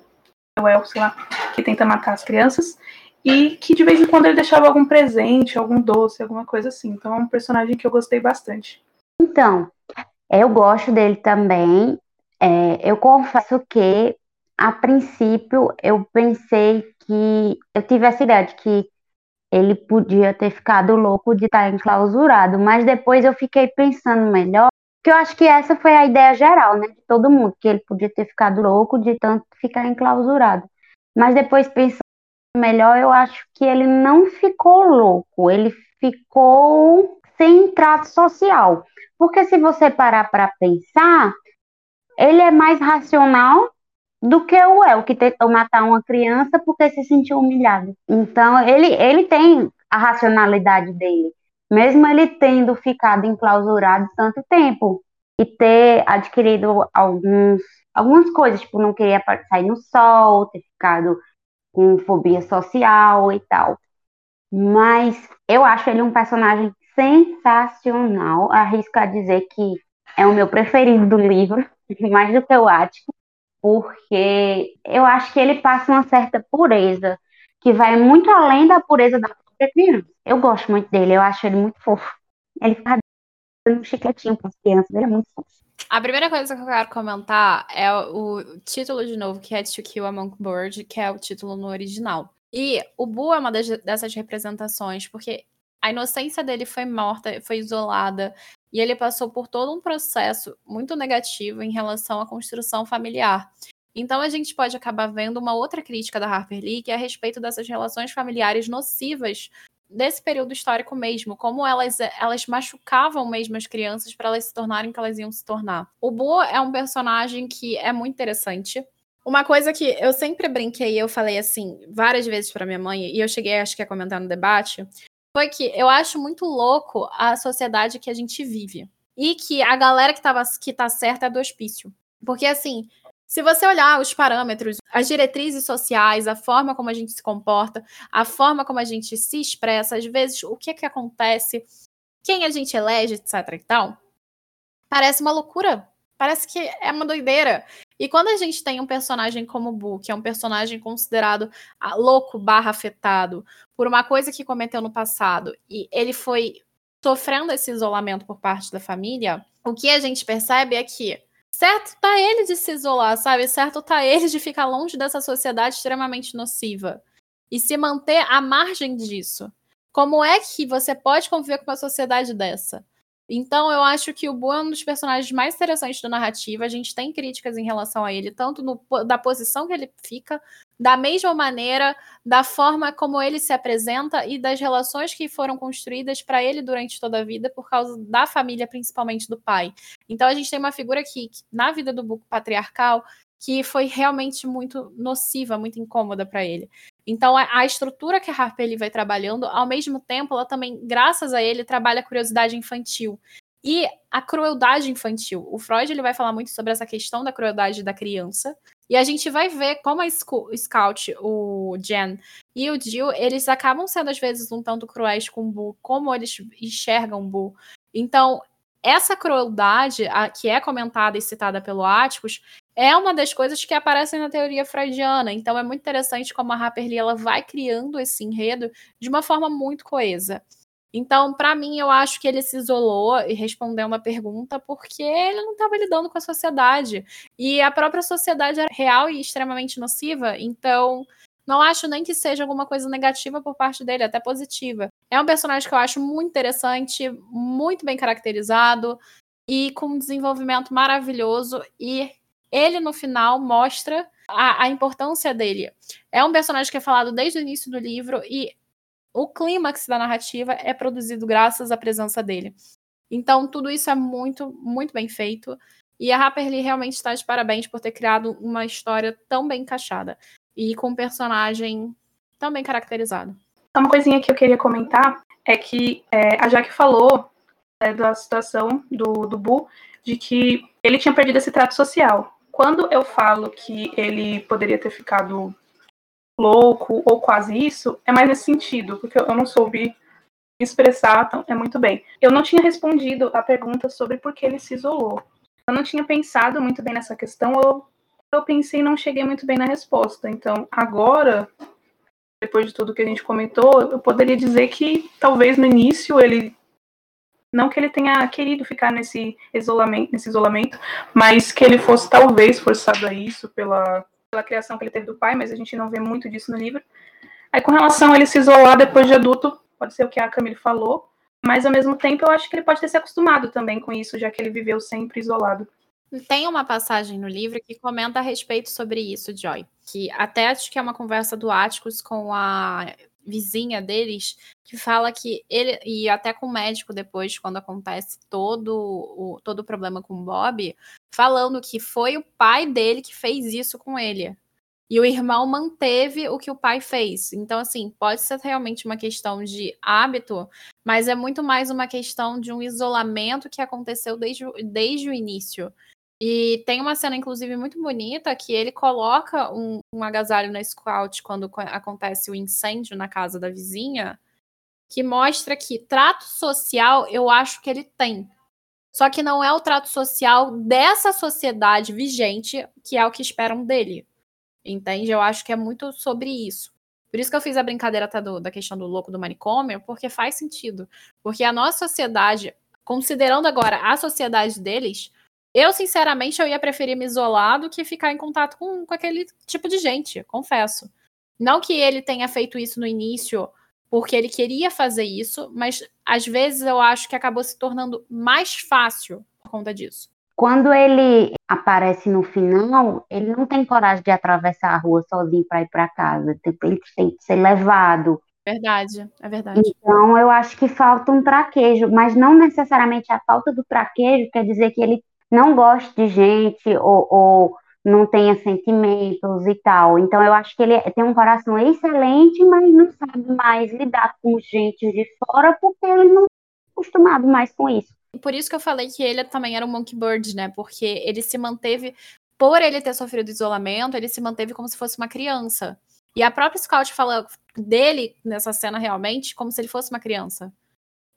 Well, sei lá, que tenta matar as crianças, e que de vez em quando ele deixava algum presente, algum doce, alguma coisa assim. Então é um personagem que eu gostei bastante. Então, eu gosto dele também. É, eu confesso que, a princípio, eu pensei que. Eu tive essa ideia de que ele podia ter ficado louco de estar enclausurado, mas depois eu fiquei pensando melhor, que eu acho que essa foi a ideia geral, né, de todo mundo, que ele podia ter ficado louco de tanto ficar enclausurado. Mas depois pensando melhor, eu acho que ele não ficou louco, ele ficou sem trato social. Porque se você parar para pensar, ele é mais racional do que o El, que tentou matar uma criança porque se sentiu humilhado. Então, ele, ele tem a racionalidade dele, mesmo ele tendo ficado enclausurado tanto tempo e ter adquirido alguns, algumas coisas, tipo, não queria sair no sol, ter ficado com fobia social e tal. Mas eu acho ele um personagem sensacional. Arrisco a dizer que é o meu preferido do livro, mais do que o Ático, porque eu acho que ele passa uma certa pureza, que vai muito além da pureza da própria criança. Eu gosto muito dele, eu acho ele muito fofo. Ele fica dando um chicletinho para as crianças, ele é muito fofo. A primeira coisa que eu quero comentar é o título de novo, que é To Kill a Monk que é o título no original. E o Boo é uma das, dessas representações, porque a inocência dele foi morta, foi isolada, e ele passou por todo um processo muito negativo em relação à construção familiar. Então a gente pode acabar vendo uma outra crítica da Harper Lee, que é a respeito dessas relações familiares nocivas desse período histórico mesmo, como elas, elas machucavam mesmo as crianças para elas se tornarem o que elas iam se tornar. O Bo é um personagem que é muito interessante. Uma coisa que eu sempre brinquei, eu falei assim várias vezes para minha mãe, e eu cheguei acho que a comentar no debate, foi que eu acho muito louco a sociedade que a gente vive. E que a galera que, tava, que tá certa é do hospício. Porque, assim, se você olhar os parâmetros, as diretrizes sociais, a forma como a gente se comporta, a forma como a gente se expressa, às vezes o que é que acontece, quem a gente elege, etc e tal, parece uma loucura. Parece que é uma doideira. E quando a gente tem um personagem como Boo, que é um personagem considerado ah, louco barra afetado por uma coisa que cometeu no passado, e ele foi sofrendo esse isolamento por parte da família, o que a gente percebe é que certo tá ele de se isolar, sabe? Certo tá ele de ficar longe dessa sociedade extremamente nociva e se manter à margem disso. Como é que você pode conviver com uma sociedade dessa? Então, eu acho que o Boo é um dos personagens mais interessantes da narrativa. A gente tem críticas em relação a ele, tanto no, da posição que ele fica, da mesma maneira, da forma como ele se apresenta e das relações que foram construídas para ele durante toda a vida, por causa da família, principalmente do pai. Então, a gente tem uma figura aqui, na vida do Boo patriarcal, que foi realmente muito nociva, muito incômoda para ele. Então, a, a, estrutura que a Harper ele vai trabalhando, ao mesmo tempo, ela também, graças a ele, trabalha a curiosidade infantil e a crueldade infantil. O Freud ele vai falar muito sobre essa questão da crueldade da criança. E a gente vai ver como a Scout, o Jen e o Jill, eles acabam sendo às vezes um tanto cruéis com o Boo, como eles enxergam o Boo. Então, essa crueldade a, que é comentada e citada pelo Atticus é uma das coisas que aparecem na teoria freudiana. Então é muito interessante como a Harper Lee ela vai criando esse enredo de uma forma muito coesa. Então, para mim, eu acho que ele se isolou e respondeu uma pergunta porque ele não estava lidando com a sociedade. E a própria sociedade era real e extremamente nociva. Então, não acho nem que seja alguma coisa negativa por parte dele, até positiva. É um personagem que eu acho muito interessante, muito bem caracterizado e com um desenvolvimento maravilhoso. E ele no final mostra a, a, importância dele. É um personagem que é falado desde o início do livro e o clímax da narrativa é produzido graças à presença dele. Então, tudo isso é muito, muito bem feito. E a Harper Lee realmente está de parabéns por ter criado uma história tão bem encaixada e com um personagem tão bem caracterizado. Uma coisinha que eu queria comentar é que é, a Jaque falou é, da situação do, do Bu, de que ele tinha perdido esse trato social quando eu falo que ele poderia ter ficado louco ou quase isso, é mais nesse sentido, porque eu não soube expressar é muito bem. Eu não tinha respondido a pergunta sobre por que ele se isolou. Eu não tinha pensado muito bem nessa questão, ou eu pensei e não cheguei muito bem na resposta. Então, agora, depois de tudo que a gente comentou, eu poderia dizer que talvez no início ele não que ele tenha querido ficar nesse isolamento, nesse isolamento, mas que ele fosse talvez forçado a isso pela, pela criação que ele teve do pai, mas a gente não vê muito disso no livro. Aí, com relação a ele se isolar depois de adulto, pode ser o que a Camille falou, mas ao mesmo tempo eu acho que ele pode ter se acostumado também com isso, já que ele viveu sempre isolado. Tem uma passagem no livro que comenta a respeito sobre isso, Joy. Que até acho que é uma conversa do Atticus com a vizinha deles que fala que ele e até com o médico depois quando acontece todo o todo o problema com o Bob, falando que foi o pai dele que fez isso com ele. E o irmão manteve o que o pai fez. Então, assim, pode ser realmente uma questão de hábito, mas é muito mais uma questão de um isolamento que aconteceu desde, desde o início. E tem uma cena, inclusive, muito bonita que ele coloca um, um agasalho na Scout quando acontece o incêndio na casa da vizinha, que mostra que trato social eu acho que ele tem. Só que não é o trato social dessa sociedade vigente que é o que esperam dele. Entende? Eu acho que é muito sobre isso. Por isso que eu fiz a brincadeira do, da questão do louco do manicômio, porque faz sentido. Porque a nossa sociedade, considerando agora a sociedade deles, eu, sinceramente, eu ia preferir me isolar do que ficar em contato com, com aquele tipo de gente, confesso. Não que ele tenha feito isso no início porque ele queria fazer isso, mas às vezes eu acho que acabou se tornando mais fácil por conta disso. Quando ele aparece no final, ele não tem coragem de atravessar a rua sozinho para ir para casa. Tipo, ele tem que ser levado. Verdade, é verdade. Então eu acho que falta um traquejo, mas não necessariamente a falta do traquejo quer dizer que ele não goste de gente ou, ou não tenha sentimentos e tal. Então eu acho que ele tem um coração excelente, mas não sabe mais lidar com gente de fora porque ele não é acostumado mais com isso. Por isso que eu falei que ele também era um monkey bird, né? Porque ele se manteve, por ele ter sofrido isolamento, ele se manteve como se fosse uma criança. E a própria Scout fala dele nessa cena realmente como se ele fosse uma criança.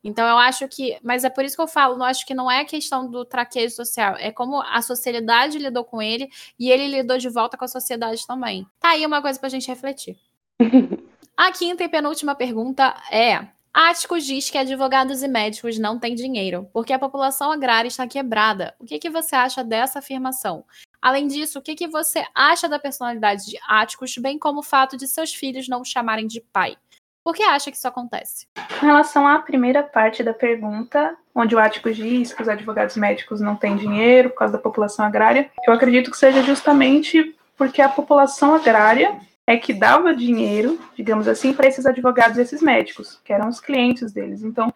Então eu acho que, mas é por isso que eu falo, não acho que não é questão do traquejo social, é como a sociedade lidou com ele e ele lidou de volta com a sociedade também. Tá aí uma coisa pra gente refletir. a quinta e penúltima pergunta é: Áticos diz que advogados e médicos não têm dinheiro, porque a população agrária está quebrada. O que, que você acha dessa afirmação? Além disso, o que, que você acha da personalidade de Áticos, bem como o fato de seus filhos não o chamarem de pai? Por que acha que isso acontece? Com relação à primeira parte da pergunta, onde o Ático diz que os advogados médicos não têm dinheiro por causa da população agrária, eu acredito que seja justamente porque a população agrária é que dava dinheiro, digamos assim, para esses advogados e esses médicos, que eram os clientes deles. Então,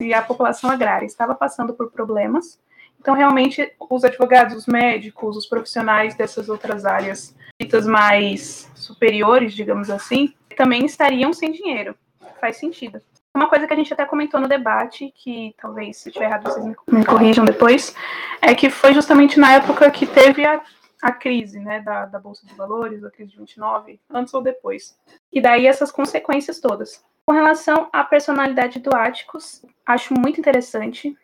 se a população agrária estava passando por problemas, então realmente os advogados, os médicos, os profissionais dessas outras áreas ditas mais superiores, digamos assim, também estariam sem dinheiro. Faz sentido. Uma coisa que a gente até comentou no debate, que talvez se estiver errado vocês me corrijam depois, é que foi justamente na época que teve a, a crise né, da, da Bolsa de Valores, a crise de 29, antes ou depois. E daí essas consequências todas. Com relação à personalidade do Áticos, acho muito interessante.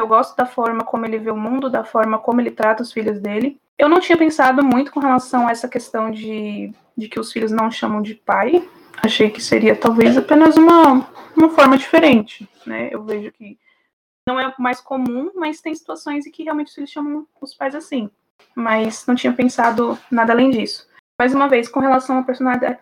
Eu gosto da forma como ele vê o mundo, da forma como ele trata os filhos dele. Eu não tinha pensado muito com relação a essa questão de de que os filhos não chamam de pai. Achei que seria talvez apenas uma, uma forma diferente, né? Eu vejo que não é mais comum, mas tem situações em que realmente os filhos chamam os pais assim. Mas não tinha pensado nada além disso. Mais uma vez, com relação à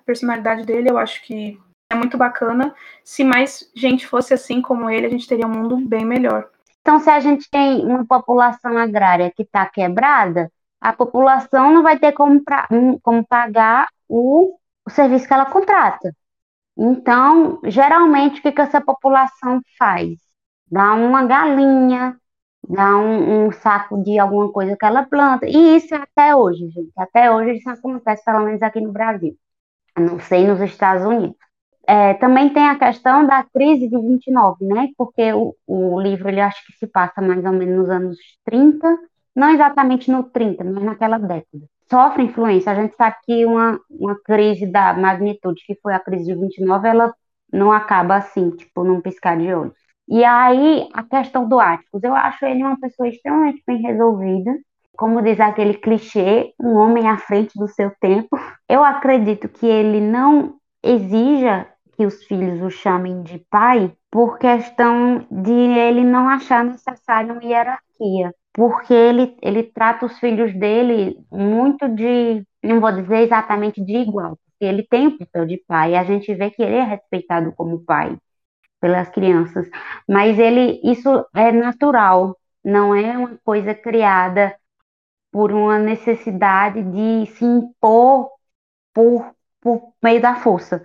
personalidade, dele, eu acho que é muito bacana. Se mais gente fosse assim como ele, a gente teria um mundo bem melhor. Então, se a gente tem uma população agrária que está quebrada, a população não vai ter como, pra, como pagar o, o serviço que ela contrata. Então, geralmente, o que, que essa população faz? Dá uma galinha, dá um, um, saco de alguma coisa que ela planta. E isso é até hoje, gente. Até hoje isso acontece, pelo menos aqui no Brasil. Não sei nos Estados Unidos. É, também tem a questão da crise de 29, né? Porque o, o livro, ele acho que se passa mais ou menos nos anos 30, não exatamente no 30, mas naquela década sofre influência. A gente sabe que uma, uma crise da magnitude que foi a crise de 29, ela não acaba assim, tipo, num piscar de olhos. E aí, a questão do Áticos, eu acho ele uma pessoa extremamente bem resolvida, como diz aquele clichê, um homem à frente do seu tempo. Eu acredito que ele não exija que os filhos o chamem de pai por questão de ele não achar necessário uma hierarquia porque ele, ele trata os filhos dele muito de, não vou dizer exatamente de igual, porque ele tem o papel de pai, e a gente vê que ele é respeitado como pai pelas crianças, mas ele, isso é natural, não é uma coisa criada por uma necessidade de se impor por, por meio da força.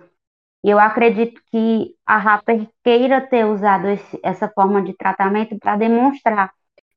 Eu acredito que a Rapper queira ter usado esse, essa forma de tratamento para demonstrar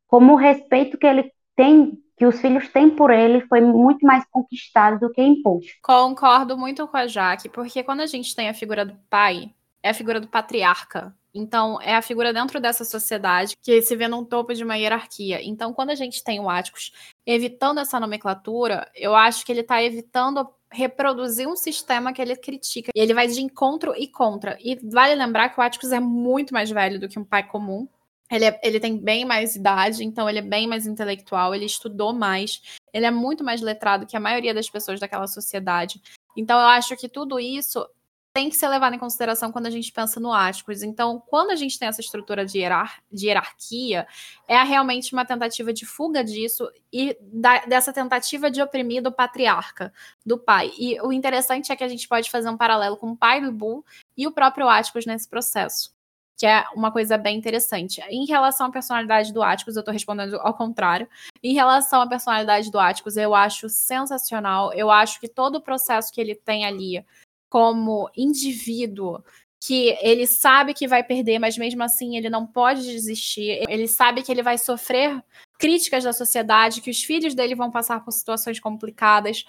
como o respeito que ele tem, que os filhos têm por ele, foi muito mais conquistado do que imposto. Concordo muito com a Jaque, porque quando a gente tem a figura do pai, é a figura do patriarca. Então, é a figura dentro dessa sociedade que se vê num topo de uma hierarquia. Então, quando a gente tem o Atticus evitando essa nomenclatura, eu acho que ele está evitando reproduzir um sistema que ele critica. E ele vai de encontro e contra. E vale lembrar que o Atticus é muito mais velho do que um pai comum. Ele, é, ele tem bem mais idade, então ele é bem mais intelectual, ele estudou mais, ele é muito mais letrado que a maioria das pessoas daquela sociedade. Então eu acho que tudo isso tem que ser levado em consideração quando a gente pensa no Áticos. Então, quando a gente tem essa estrutura de, hierar de hierarquia, é realmente uma tentativa de fuga disso e da, dessa tentativa de oprimir do patriarca, do pai. E o interessante é que a gente pode fazer um paralelo com o pai do Bull e o próprio Áticos nesse processo que é uma coisa bem interessante. Em relação à personalidade do Atticus, eu tô respondendo ao contrário. Em relação à personalidade do Atticus, eu acho sensacional. Eu acho que todo o processo que ele tem ali como indivíduo, que ele sabe que vai perder, mas mesmo assim ele não pode desistir. Ele sabe que ele vai sofrer críticas da sociedade, que os filhos dele vão passar por situações complicadas,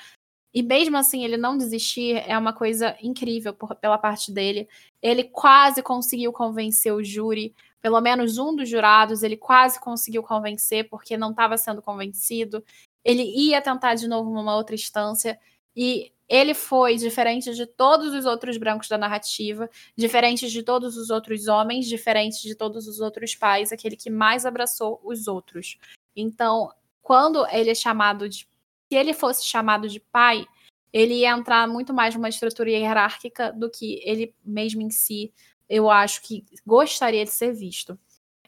e mesmo assim, ele não desistir é uma coisa incrível por, pela parte dele. Ele quase conseguiu convencer o júri, pelo menos um dos jurados, ele quase conseguiu convencer porque não estava sendo convencido. Ele ia tentar de novo numa outra instância. E ele foi diferente de todos os outros brancos da narrativa, diferente de todos os outros homens, diferente de todos os outros pais, aquele que mais abraçou os outros. Então, quando ele é chamado de. Se ele fosse chamado de pai, ele ia entrar muito mais numa estrutura hierárquica do que ele mesmo em si, eu acho que gostaria de ser visto.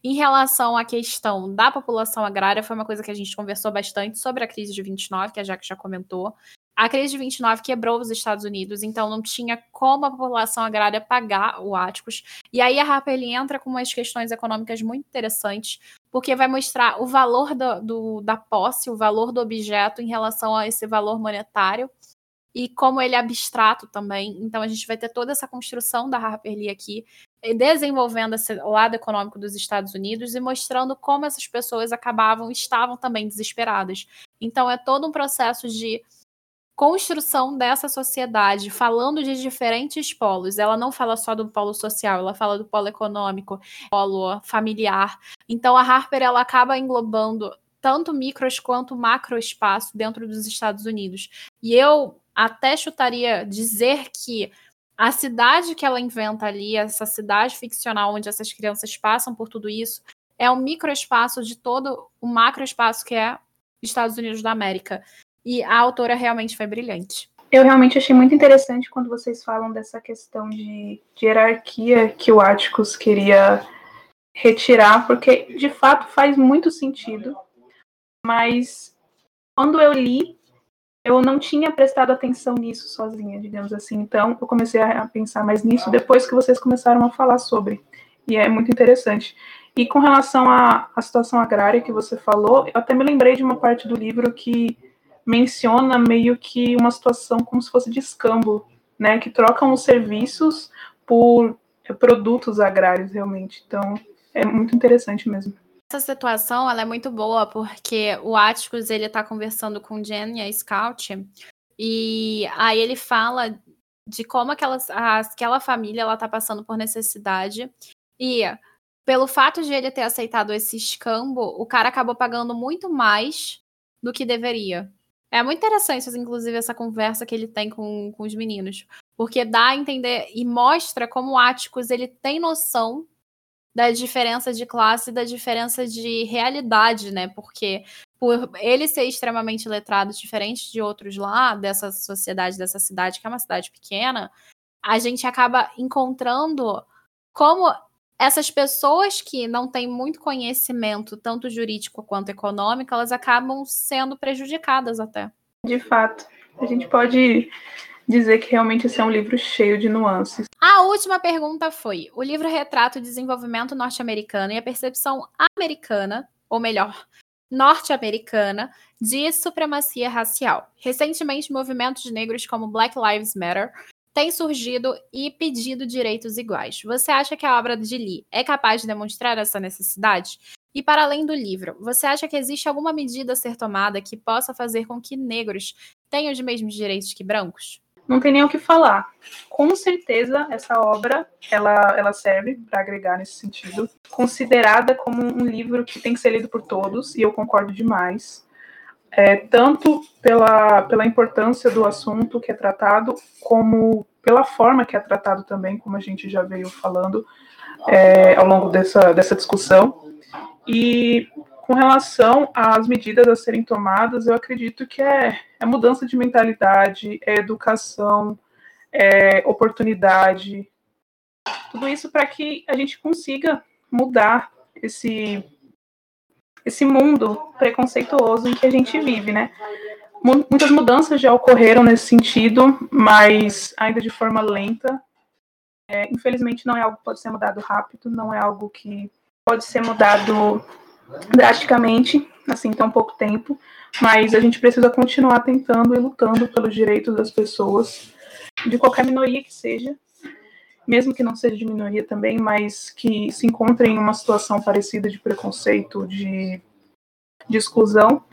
Em relação à questão da população agrária, foi uma coisa que a gente conversou bastante sobre a crise de 29, que a Jaque já comentou. A crise de 29 quebrou os Estados Unidos, então não tinha como a população agrária pagar o Áticos. E aí a Harper entra com umas questões econômicas muito interessantes, porque vai mostrar o valor do, do, da posse, o valor do objeto em relação a esse valor monetário e como ele é abstrato também. Então a gente vai ter toda essa construção da Harper Lee aqui, desenvolvendo esse lado econômico dos Estados Unidos e mostrando como essas pessoas acabavam, estavam também desesperadas. Então é todo um processo de construção dessa sociedade, falando de diferentes polos. Ela não fala só do polo social, ela fala do polo econômico, polo familiar. Então a Harper ela acaba englobando tanto micros quanto macro espaço dentro dos Estados Unidos. E eu até chutaria dizer que a cidade que ela inventa ali, essa cidade ficcional onde essas crianças passam por tudo isso, é um microespaço de todo o macroespaço que é Estados Unidos da América. E a autora realmente foi brilhante. Eu realmente achei muito interessante quando vocês falam dessa questão de, de hierarquia que o Atticus queria retirar, porque de fato faz muito sentido. Mas quando eu li, eu não tinha prestado atenção nisso sozinha, digamos assim. Então, eu comecei a pensar mais nisso depois que vocês começaram a falar sobre. E é muito interessante. E com relação à situação agrária que você falou, eu até me lembrei de uma parte do livro que menciona meio que uma situação como se fosse de escambo, né? Que trocam os serviços por produtos agrários, realmente. Então, é muito interessante mesmo. Essa situação ela é muito boa porque o Atticus ele tá conversando com Jen e a Scout e aí ele fala de como aquela, aquela família ela tá passando por necessidade e pelo fato de ele ter aceitado esse escambo, o cara acabou pagando muito mais do que deveria. É muito interessante, inclusive, essa conversa que ele tem com, com os meninos. Porque dá a entender e mostra como o Atticus ele tem noção da diferença de classe e da diferença de realidade, né? Porque por ele ser extremamente letrado, diferente de outros lá, dessa sociedade, dessa cidade, que é uma cidade pequena, a gente acaba encontrando como essas pessoas que não têm muito conhecimento, tanto jurídico quanto econômico, elas acabam sendo prejudicadas até. De fato. A gente pode dizer que realmente esse é um livro cheio de nuances. A última pergunta foi: o livro retrata o desenvolvimento norte-americano e a percepção americana, ou melhor, norte-americana, de supremacia racial. Recentemente, movimentos negros como Black Lives Matter têm surgido e pedido direitos iguais. Você acha que a obra de Lee é capaz de demonstrar essa necessidade? E para além do livro, você acha que existe alguma medida a ser tomada que possa fazer com que negros tenham os mesmos direitos que brancos? não tem nem o que falar. Com certeza, essa obra ela, ela serve para agregar nesse sentido. Considerada como um livro que tem que ser lido por todos, e eu concordo demais. É, tanto pela, pela importância do assunto que é tratado, como pela forma que é tratado também, como a gente já veio falando é, ao longo dessa, dessa discussão. E com relação às medidas a serem tomadas, eu acredito que é, é mudança de mentalidade, é educação, é oportunidade, tudo isso para que a gente consiga mudar esse esse mundo preconceituoso em que a gente vive, né? Muitas mudanças já ocorreram nesse sentido, mas ainda de forma lenta. É, infelizmente, não é algo que pode ser mudado rápido, não é algo que pode ser mudado drasticamente, assim, tão pouco tempo, mas a gente precisa continuar tentando e lutando pelos direitos das pessoas, de qualquer minoria que seja, mesmo que não seja de minoria também, mas que se encontrem em uma situação parecida de preconceito, de, de exclusão,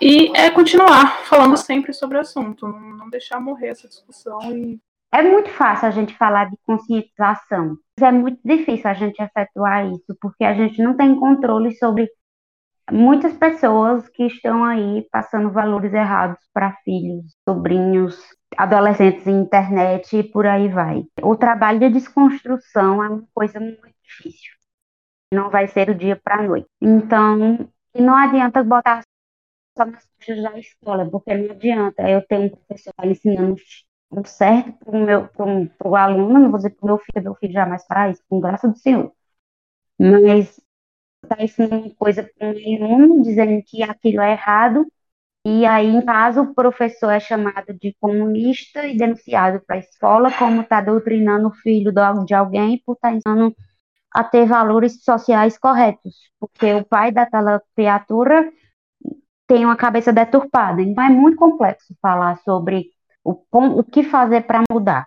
e é continuar falando sempre sobre o assunto, não deixar morrer essa discussão e é muito fácil a gente falar de conscientização, mas é muito difícil a gente efetuar isso, porque a gente não tem controle sobre muitas pessoas que estão aí passando valores errados para filhos, sobrinhos, adolescentes em internet e por aí vai. O trabalho de desconstrução é uma coisa muito difícil. Não vai ser do dia para a noite. Então, não adianta botar só nas coisas da escola, porque não adianta. Eu tenho um professor que ensinando o certo para o meu pro, pro aluno, não vou dizer para o meu filho, meu filho jamais fará isso, com graça do Senhor. Mas está ensinando coisa para um aluno, dizendo que aquilo é errado, e aí, em caso, o professor é chamado de comunista e denunciado para a escola como está doutrinando o filho de alguém por estar tá ensinando a ter valores sociais corretos, porque o pai daquela criatura tem uma cabeça deturpada. Então, é muito complexo falar sobre o, o que fazer para mudar.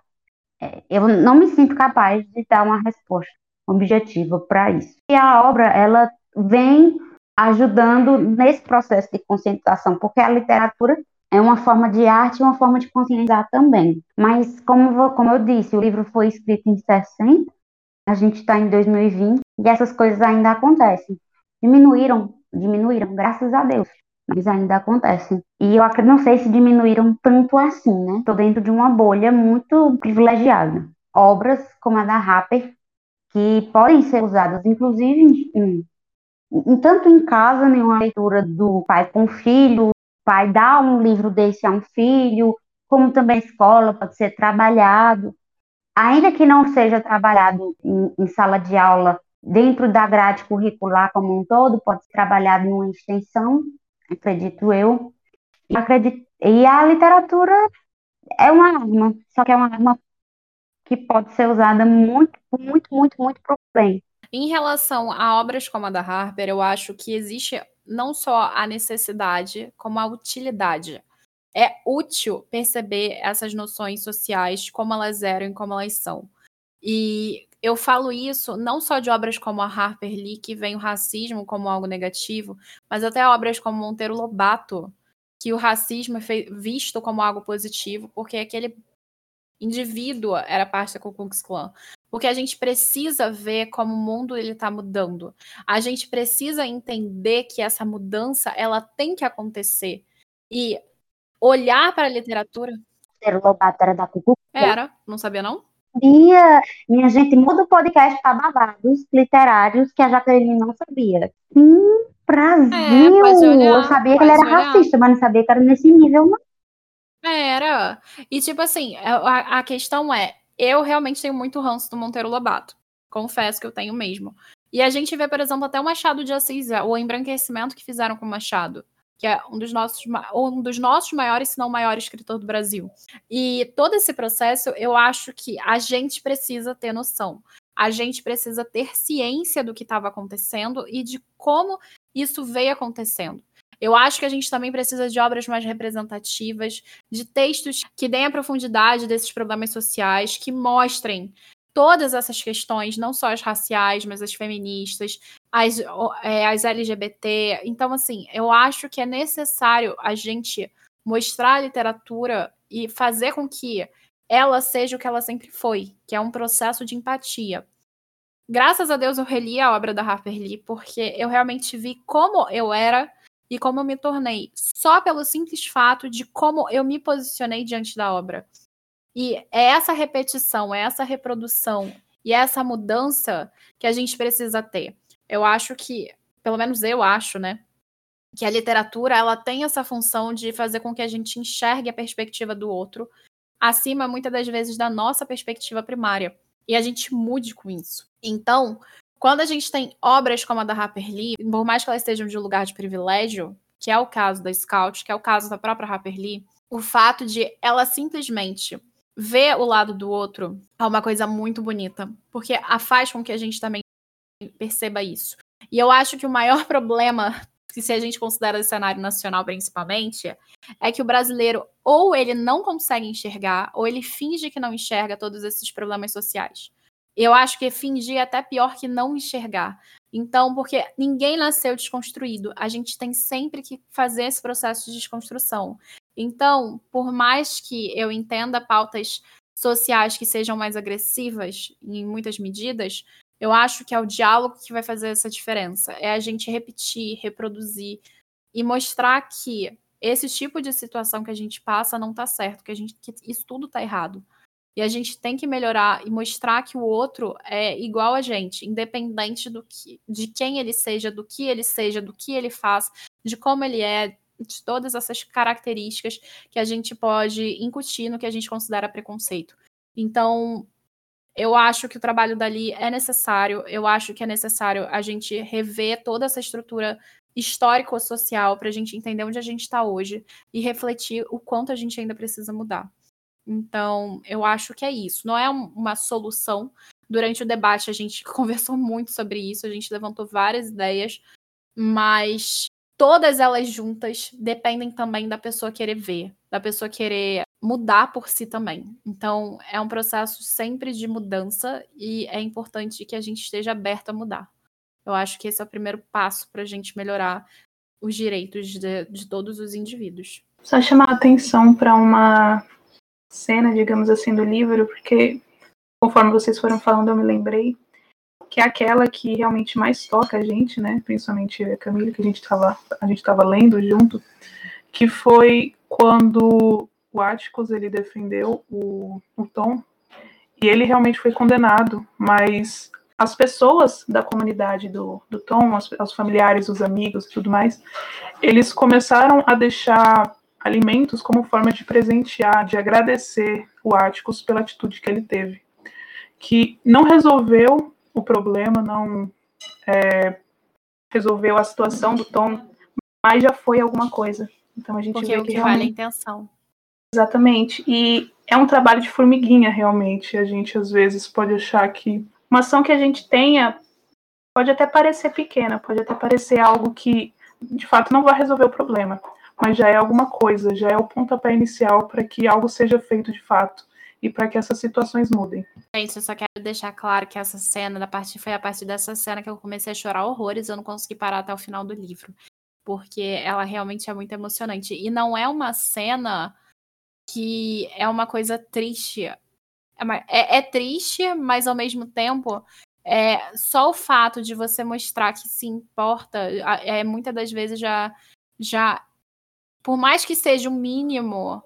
É, eu não me sinto capaz de dar uma resposta objetiva para isso. E a obra, ela vem ajudando nesse processo de conscientização, porque a literatura é uma forma de arte e uma forma de conscientizar também. Mas, como, como eu disse, o livro foi escrito em 60, a gente está em 2020 e essas coisas ainda acontecem. Diminuíram, diminuíram, graças a Deus, mas ainda acontecem. E eu não sei se diminuíram tanto assim, né? Estou dentro de uma bolha muito privilegiada. Obras como a da Harper, que podem ser usadas, inclusive, em tanto em casa, nenhuma leitura do pai com o filho, o pai dá um livro desse a um filho, como também a escola pode ser trabalhado, ainda que não seja trabalhado em, em sala de aula, dentro da grade curricular como um todo, pode ser trabalhado numa extensão, acredito eu. Acredito, e a literatura é uma arma, só que é uma arma que pode ser usada muito, muito, muito, muito para o bem. Em relação a obras como a da Harper, eu acho que existe não só a necessidade, como a utilidade. É útil perceber essas noções sociais, como elas eram e como elas são. E eu falo isso não só de obras como a Harper Lee, que vem o racismo como algo negativo, mas até obras como Monteiro Lobato, que o racismo é visto como algo positivo, porque aquele indivíduo era parte da Ku Klux Klan. Porque a gente precisa ver como o mundo ele está mudando. A gente precisa entender que essa mudança ela tem que acontecer e olhar para a literatura. Era Lobato era da Cucu. Era, não sabia não? Dia, minha gente, muda o podcast para babados literários que a Jaqueline não sabia. Sim, Brasil! É, olhar, eu sabia que ele era olhar. racista, mas não sabia que era nesse nível, não. Era. E tipo assim, a, a questão é, eu realmente tenho muito ranço do Monteiro Lobato. Confesso que eu tenho mesmo. E a gente vê, por exemplo, até o Machado de Assis, o embranquecimento que fizeram com o Machado, que é um dos nossos, um dos nossos maiores, se não o maior escritor do Brasil. E todo esse processo, eu acho que a gente precisa ter noção. A gente precisa ter ciência do que estava acontecendo e de como isso veio acontecendo. Eu acho que a gente também precisa de obras mais representativas, de textos que deem a profundidade desses problemas sociais, que mostrem todas essas questões, não só as raciais, mas as feministas, as, é, as LGBT. Então, assim, eu acho que é necessário a gente mostrar a literatura e fazer com que ela seja o que ela sempre foi, que é um processo de empatia. Graças a Deus eu reli a obra da Harper Lee, porque eu realmente vi como eu era e como eu me tornei, só pelo simples fato de como eu me posicionei diante da obra. E é essa repetição, é essa reprodução e é essa mudança que a gente precisa ter. Eu acho que, pelo menos eu acho, né, que a literatura ela tem essa função de fazer com que a gente enxergue a perspectiva do outro acima muitas das vezes da nossa perspectiva primária e a gente mude com isso. Então, quando a gente tem obras como a da Harper Lee, por mais que elas estejam de um lugar de privilégio, que é o caso da Scout, que é o caso da própria Harper Lee, o fato de ela simplesmente ver o lado do outro é uma coisa muito bonita, porque faz com que a gente também perceba isso. E eu acho que o maior problema, se a gente considera o cenário nacional principalmente, é que o brasileiro ou ele não consegue enxergar, ou ele finge que não enxerga todos esses problemas sociais. Eu acho que fingir é até pior que não enxergar. Então, porque ninguém nasceu desconstruído, a gente tem sempre que fazer esse processo de desconstrução. Então, por mais que eu entenda pautas sociais que sejam mais agressivas em muitas medidas, Eu acho que é o diálogo que vai fazer essa diferença. É a gente repetir, reproduzir e mostrar que esse tipo de situação que a gente passa não tá certo, que a gente que isso tudo tá errado. E a gente tem que melhorar e mostrar que o outro é igual a gente, independente do que, de quem ele seja, do que ele seja, do que ele faz, de como ele é, de todas essas características que a gente pode incutir no que a gente considera preconceito. Então, eu acho que o trabalho dali é necessário, eu acho que é necessário a gente rever toda essa estrutura histórico-social para a gente entender onde a gente está hoje e refletir o quanto a gente ainda precisa mudar. Então, eu acho que é isso. Não é uma solução. Durante o debate, a gente conversou muito sobre isso, a gente levantou várias ideias, mas todas elas juntas dependem também da pessoa querer ver, da pessoa querer mudar por si também. Então, é um processo sempre de mudança e é importante que a gente esteja aberto a mudar. Eu acho que esse é o primeiro passo para a gente melhorar os direitos de, de todos os indivíduos. Só chamar a atenção para uma cena, digamos assim, do livro, porque conforme vocês foram falando, eu me lembrei que é aquela que realmente mais toca a gente, né? Principalmente a Camila, que a gente estava a gente tava lendo junto, que foi quando o Atticus ele defendeu o, o Tom e ele realmente foi condenado, mas as pessoas da comunidade do, do Tom, os, os familiares, os amigos e tudo mais, eles começaram a deixar alimentos como forma de presentear, de agradecer o Atticus pela atitude que ele teve. Que não resolveu o problema, não é, resolveu a situação do Tom, mas já foi alguma coisa. Então a gente Porque vê o que, que vale a intenção. Exatamente. E é um trabalho de formiguinha, realmente. A gente às vezes pode achar que uma ação que a gente tenha pode até parecer pequena, pode até parecer algo que de fato não vai resolver o problema, mas já é alguma coisa, já é o pontapé inicial para que algo seja feito de fato e para que essas situações mudem. Gente, eu só quero deixar claro que essa cena da parte foi a partir dessa cena que eu comecei a chorar horrores, eu não consegui parar até o final do livro, porque ela realmente é muito emocionante e não é uma cena que é uma coisa triste. É, é, é triste, mas ao mesmo tempo é só o fato de você mostrar que se importa, é muitas das vezes já já por mais que seja o um mínimo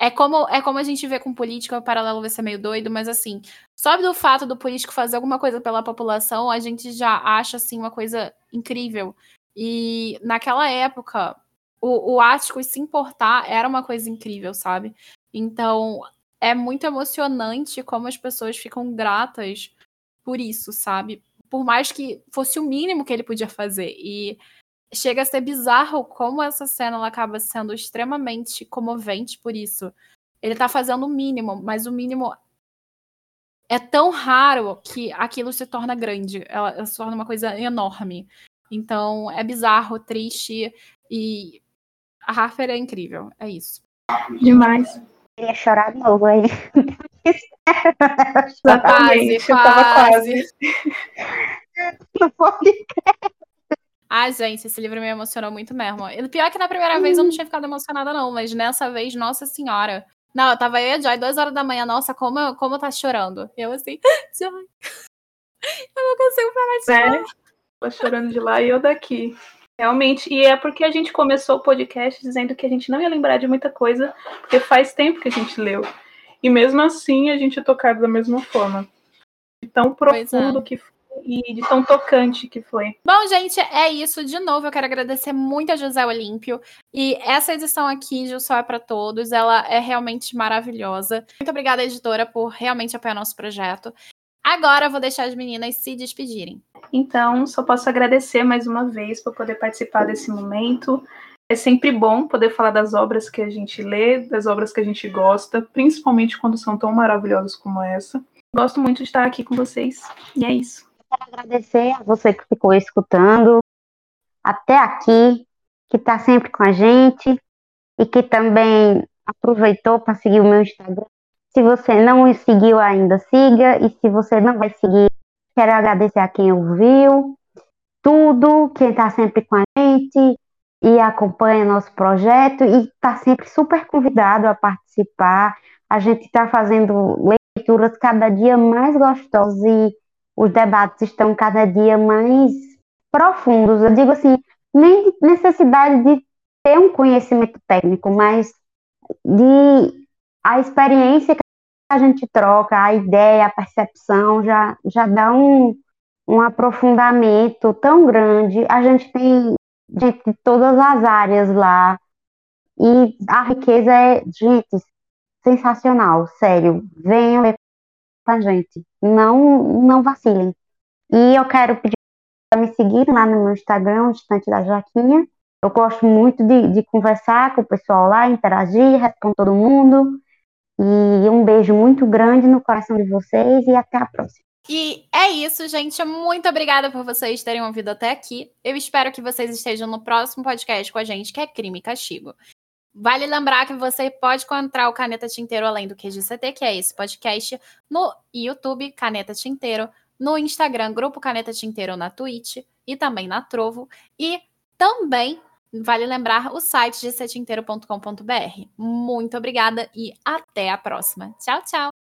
é como, é como a gente vê com política, o paralelo vai ser meio doido, mas assim, só do fato do político fazer alguma coisa pela população, a gente já acha assim uma coisa incrível. E naquela época, o, o Ático se importar era uma coisa incrível, sabe? Então, é muito emocionante como as pessoas ficam gratas por isso, sabe? Por mais que fosse o mínimo que ele podia fazer. E chega a ser bizarro como essa cena ela acaba sendo extremamente comovente por isso. Ele tá fazendo o mínimo, mas o mínimo é tão raro que aquilo se torna grande, ela, ela se torna uma coisa enorme. Então é bizarro, triste e a Harper é incrível, é isso. Demais. Eu ia chorar de novo aí. Exatamente, quase, eu tava quase. Não pode ah, gente, esse livro me emocionou muito mesmo. E o pior é que na primeira vez eu não tinha ficado emocionada, não, mas nessa vez, nossa senhora. Não, eu tava aí a Joy, duas horas da manhã, nossa, como, eu, como tá chorando. Eu assim, Joy. Eu não consigo parar de chorar. É, tô chorando de lá e eu daqui. Realmente, e é porque a gente começou o podcast dizendo que a gente não ia lembrar de muita coisa, porque faz tempo que a gente leu. E mesmo assim a gente é tocado da mesma forma. De tão profundo é. que foi e de tão tocante que foi. Bom, gente, é isso. De novo, eu quero agradecer muito a José Olímpio. E essa edição aqui de O Sol é para Todos, ela é realmente maravilhosa. Muito obrigada, editora, por realmente apoiar nosso projeto. Agora eu vou deixar as meninas se despedirem. Então, só posso agradecer mais uma vez por poder participar desse momento. É sempre bom poder falar das obras que a gente lê, das obras que a gente gosta, principalmente quando são tão maravilhosas como essa. Gosto muito de estar aqui com vocês. E é isso. Quero agradecer a você que ficou escutando até aqui, que está sempre com a gente e que também aproveitou para seguir o meu Instagram. Se você não me seguiu ainda, siga. E se você não vai seguir, quero agradecer a quem ouviu tudo, quem está sempre com a gente e acompanha nosso projeto e está sempre super convidado a participar. A gente está fazendo leituras cada dia mais gostosas e os debates estão cada dia mais profundos. Eu digo assim, nem de necessidade de ter um conhecimento técnico, mas de a experiência que a gente troca, a ideia, a percepção já, já dá um, um aprofundamento tão grande. A gente tem gente de todas as áreas lá. E a riqueza é, gente, sensacional, sério. Venham ler a gente. Não, não vacilem. E eu quero pedir para me seguir lá no meu Instagram, Distante da Jaquinha. Eu gosto muito de, de conversar com o pessoal lá, interagir, responder todo mundo. E um beijo muito grande no coração de vocês e até a próxima. E é isso, gente. Muito obrigada por vocês terem ouvido até aqui. Eu espero que vocês estejam no próximo podcast com a gente, que é Crime e Castigo. Vale lembrar que você pode encontrar o Caneta Tinteiro além do QGCT, que é esse podcast, no YouTube, Caneta Tinteiro, no Instagram, Grupo Caneta Tinteiro na Twitch e também na Trovo. E também vale lembrar o site gctinteiro.com.br. Muito obrigada e até a próxima. Tchau, tchau!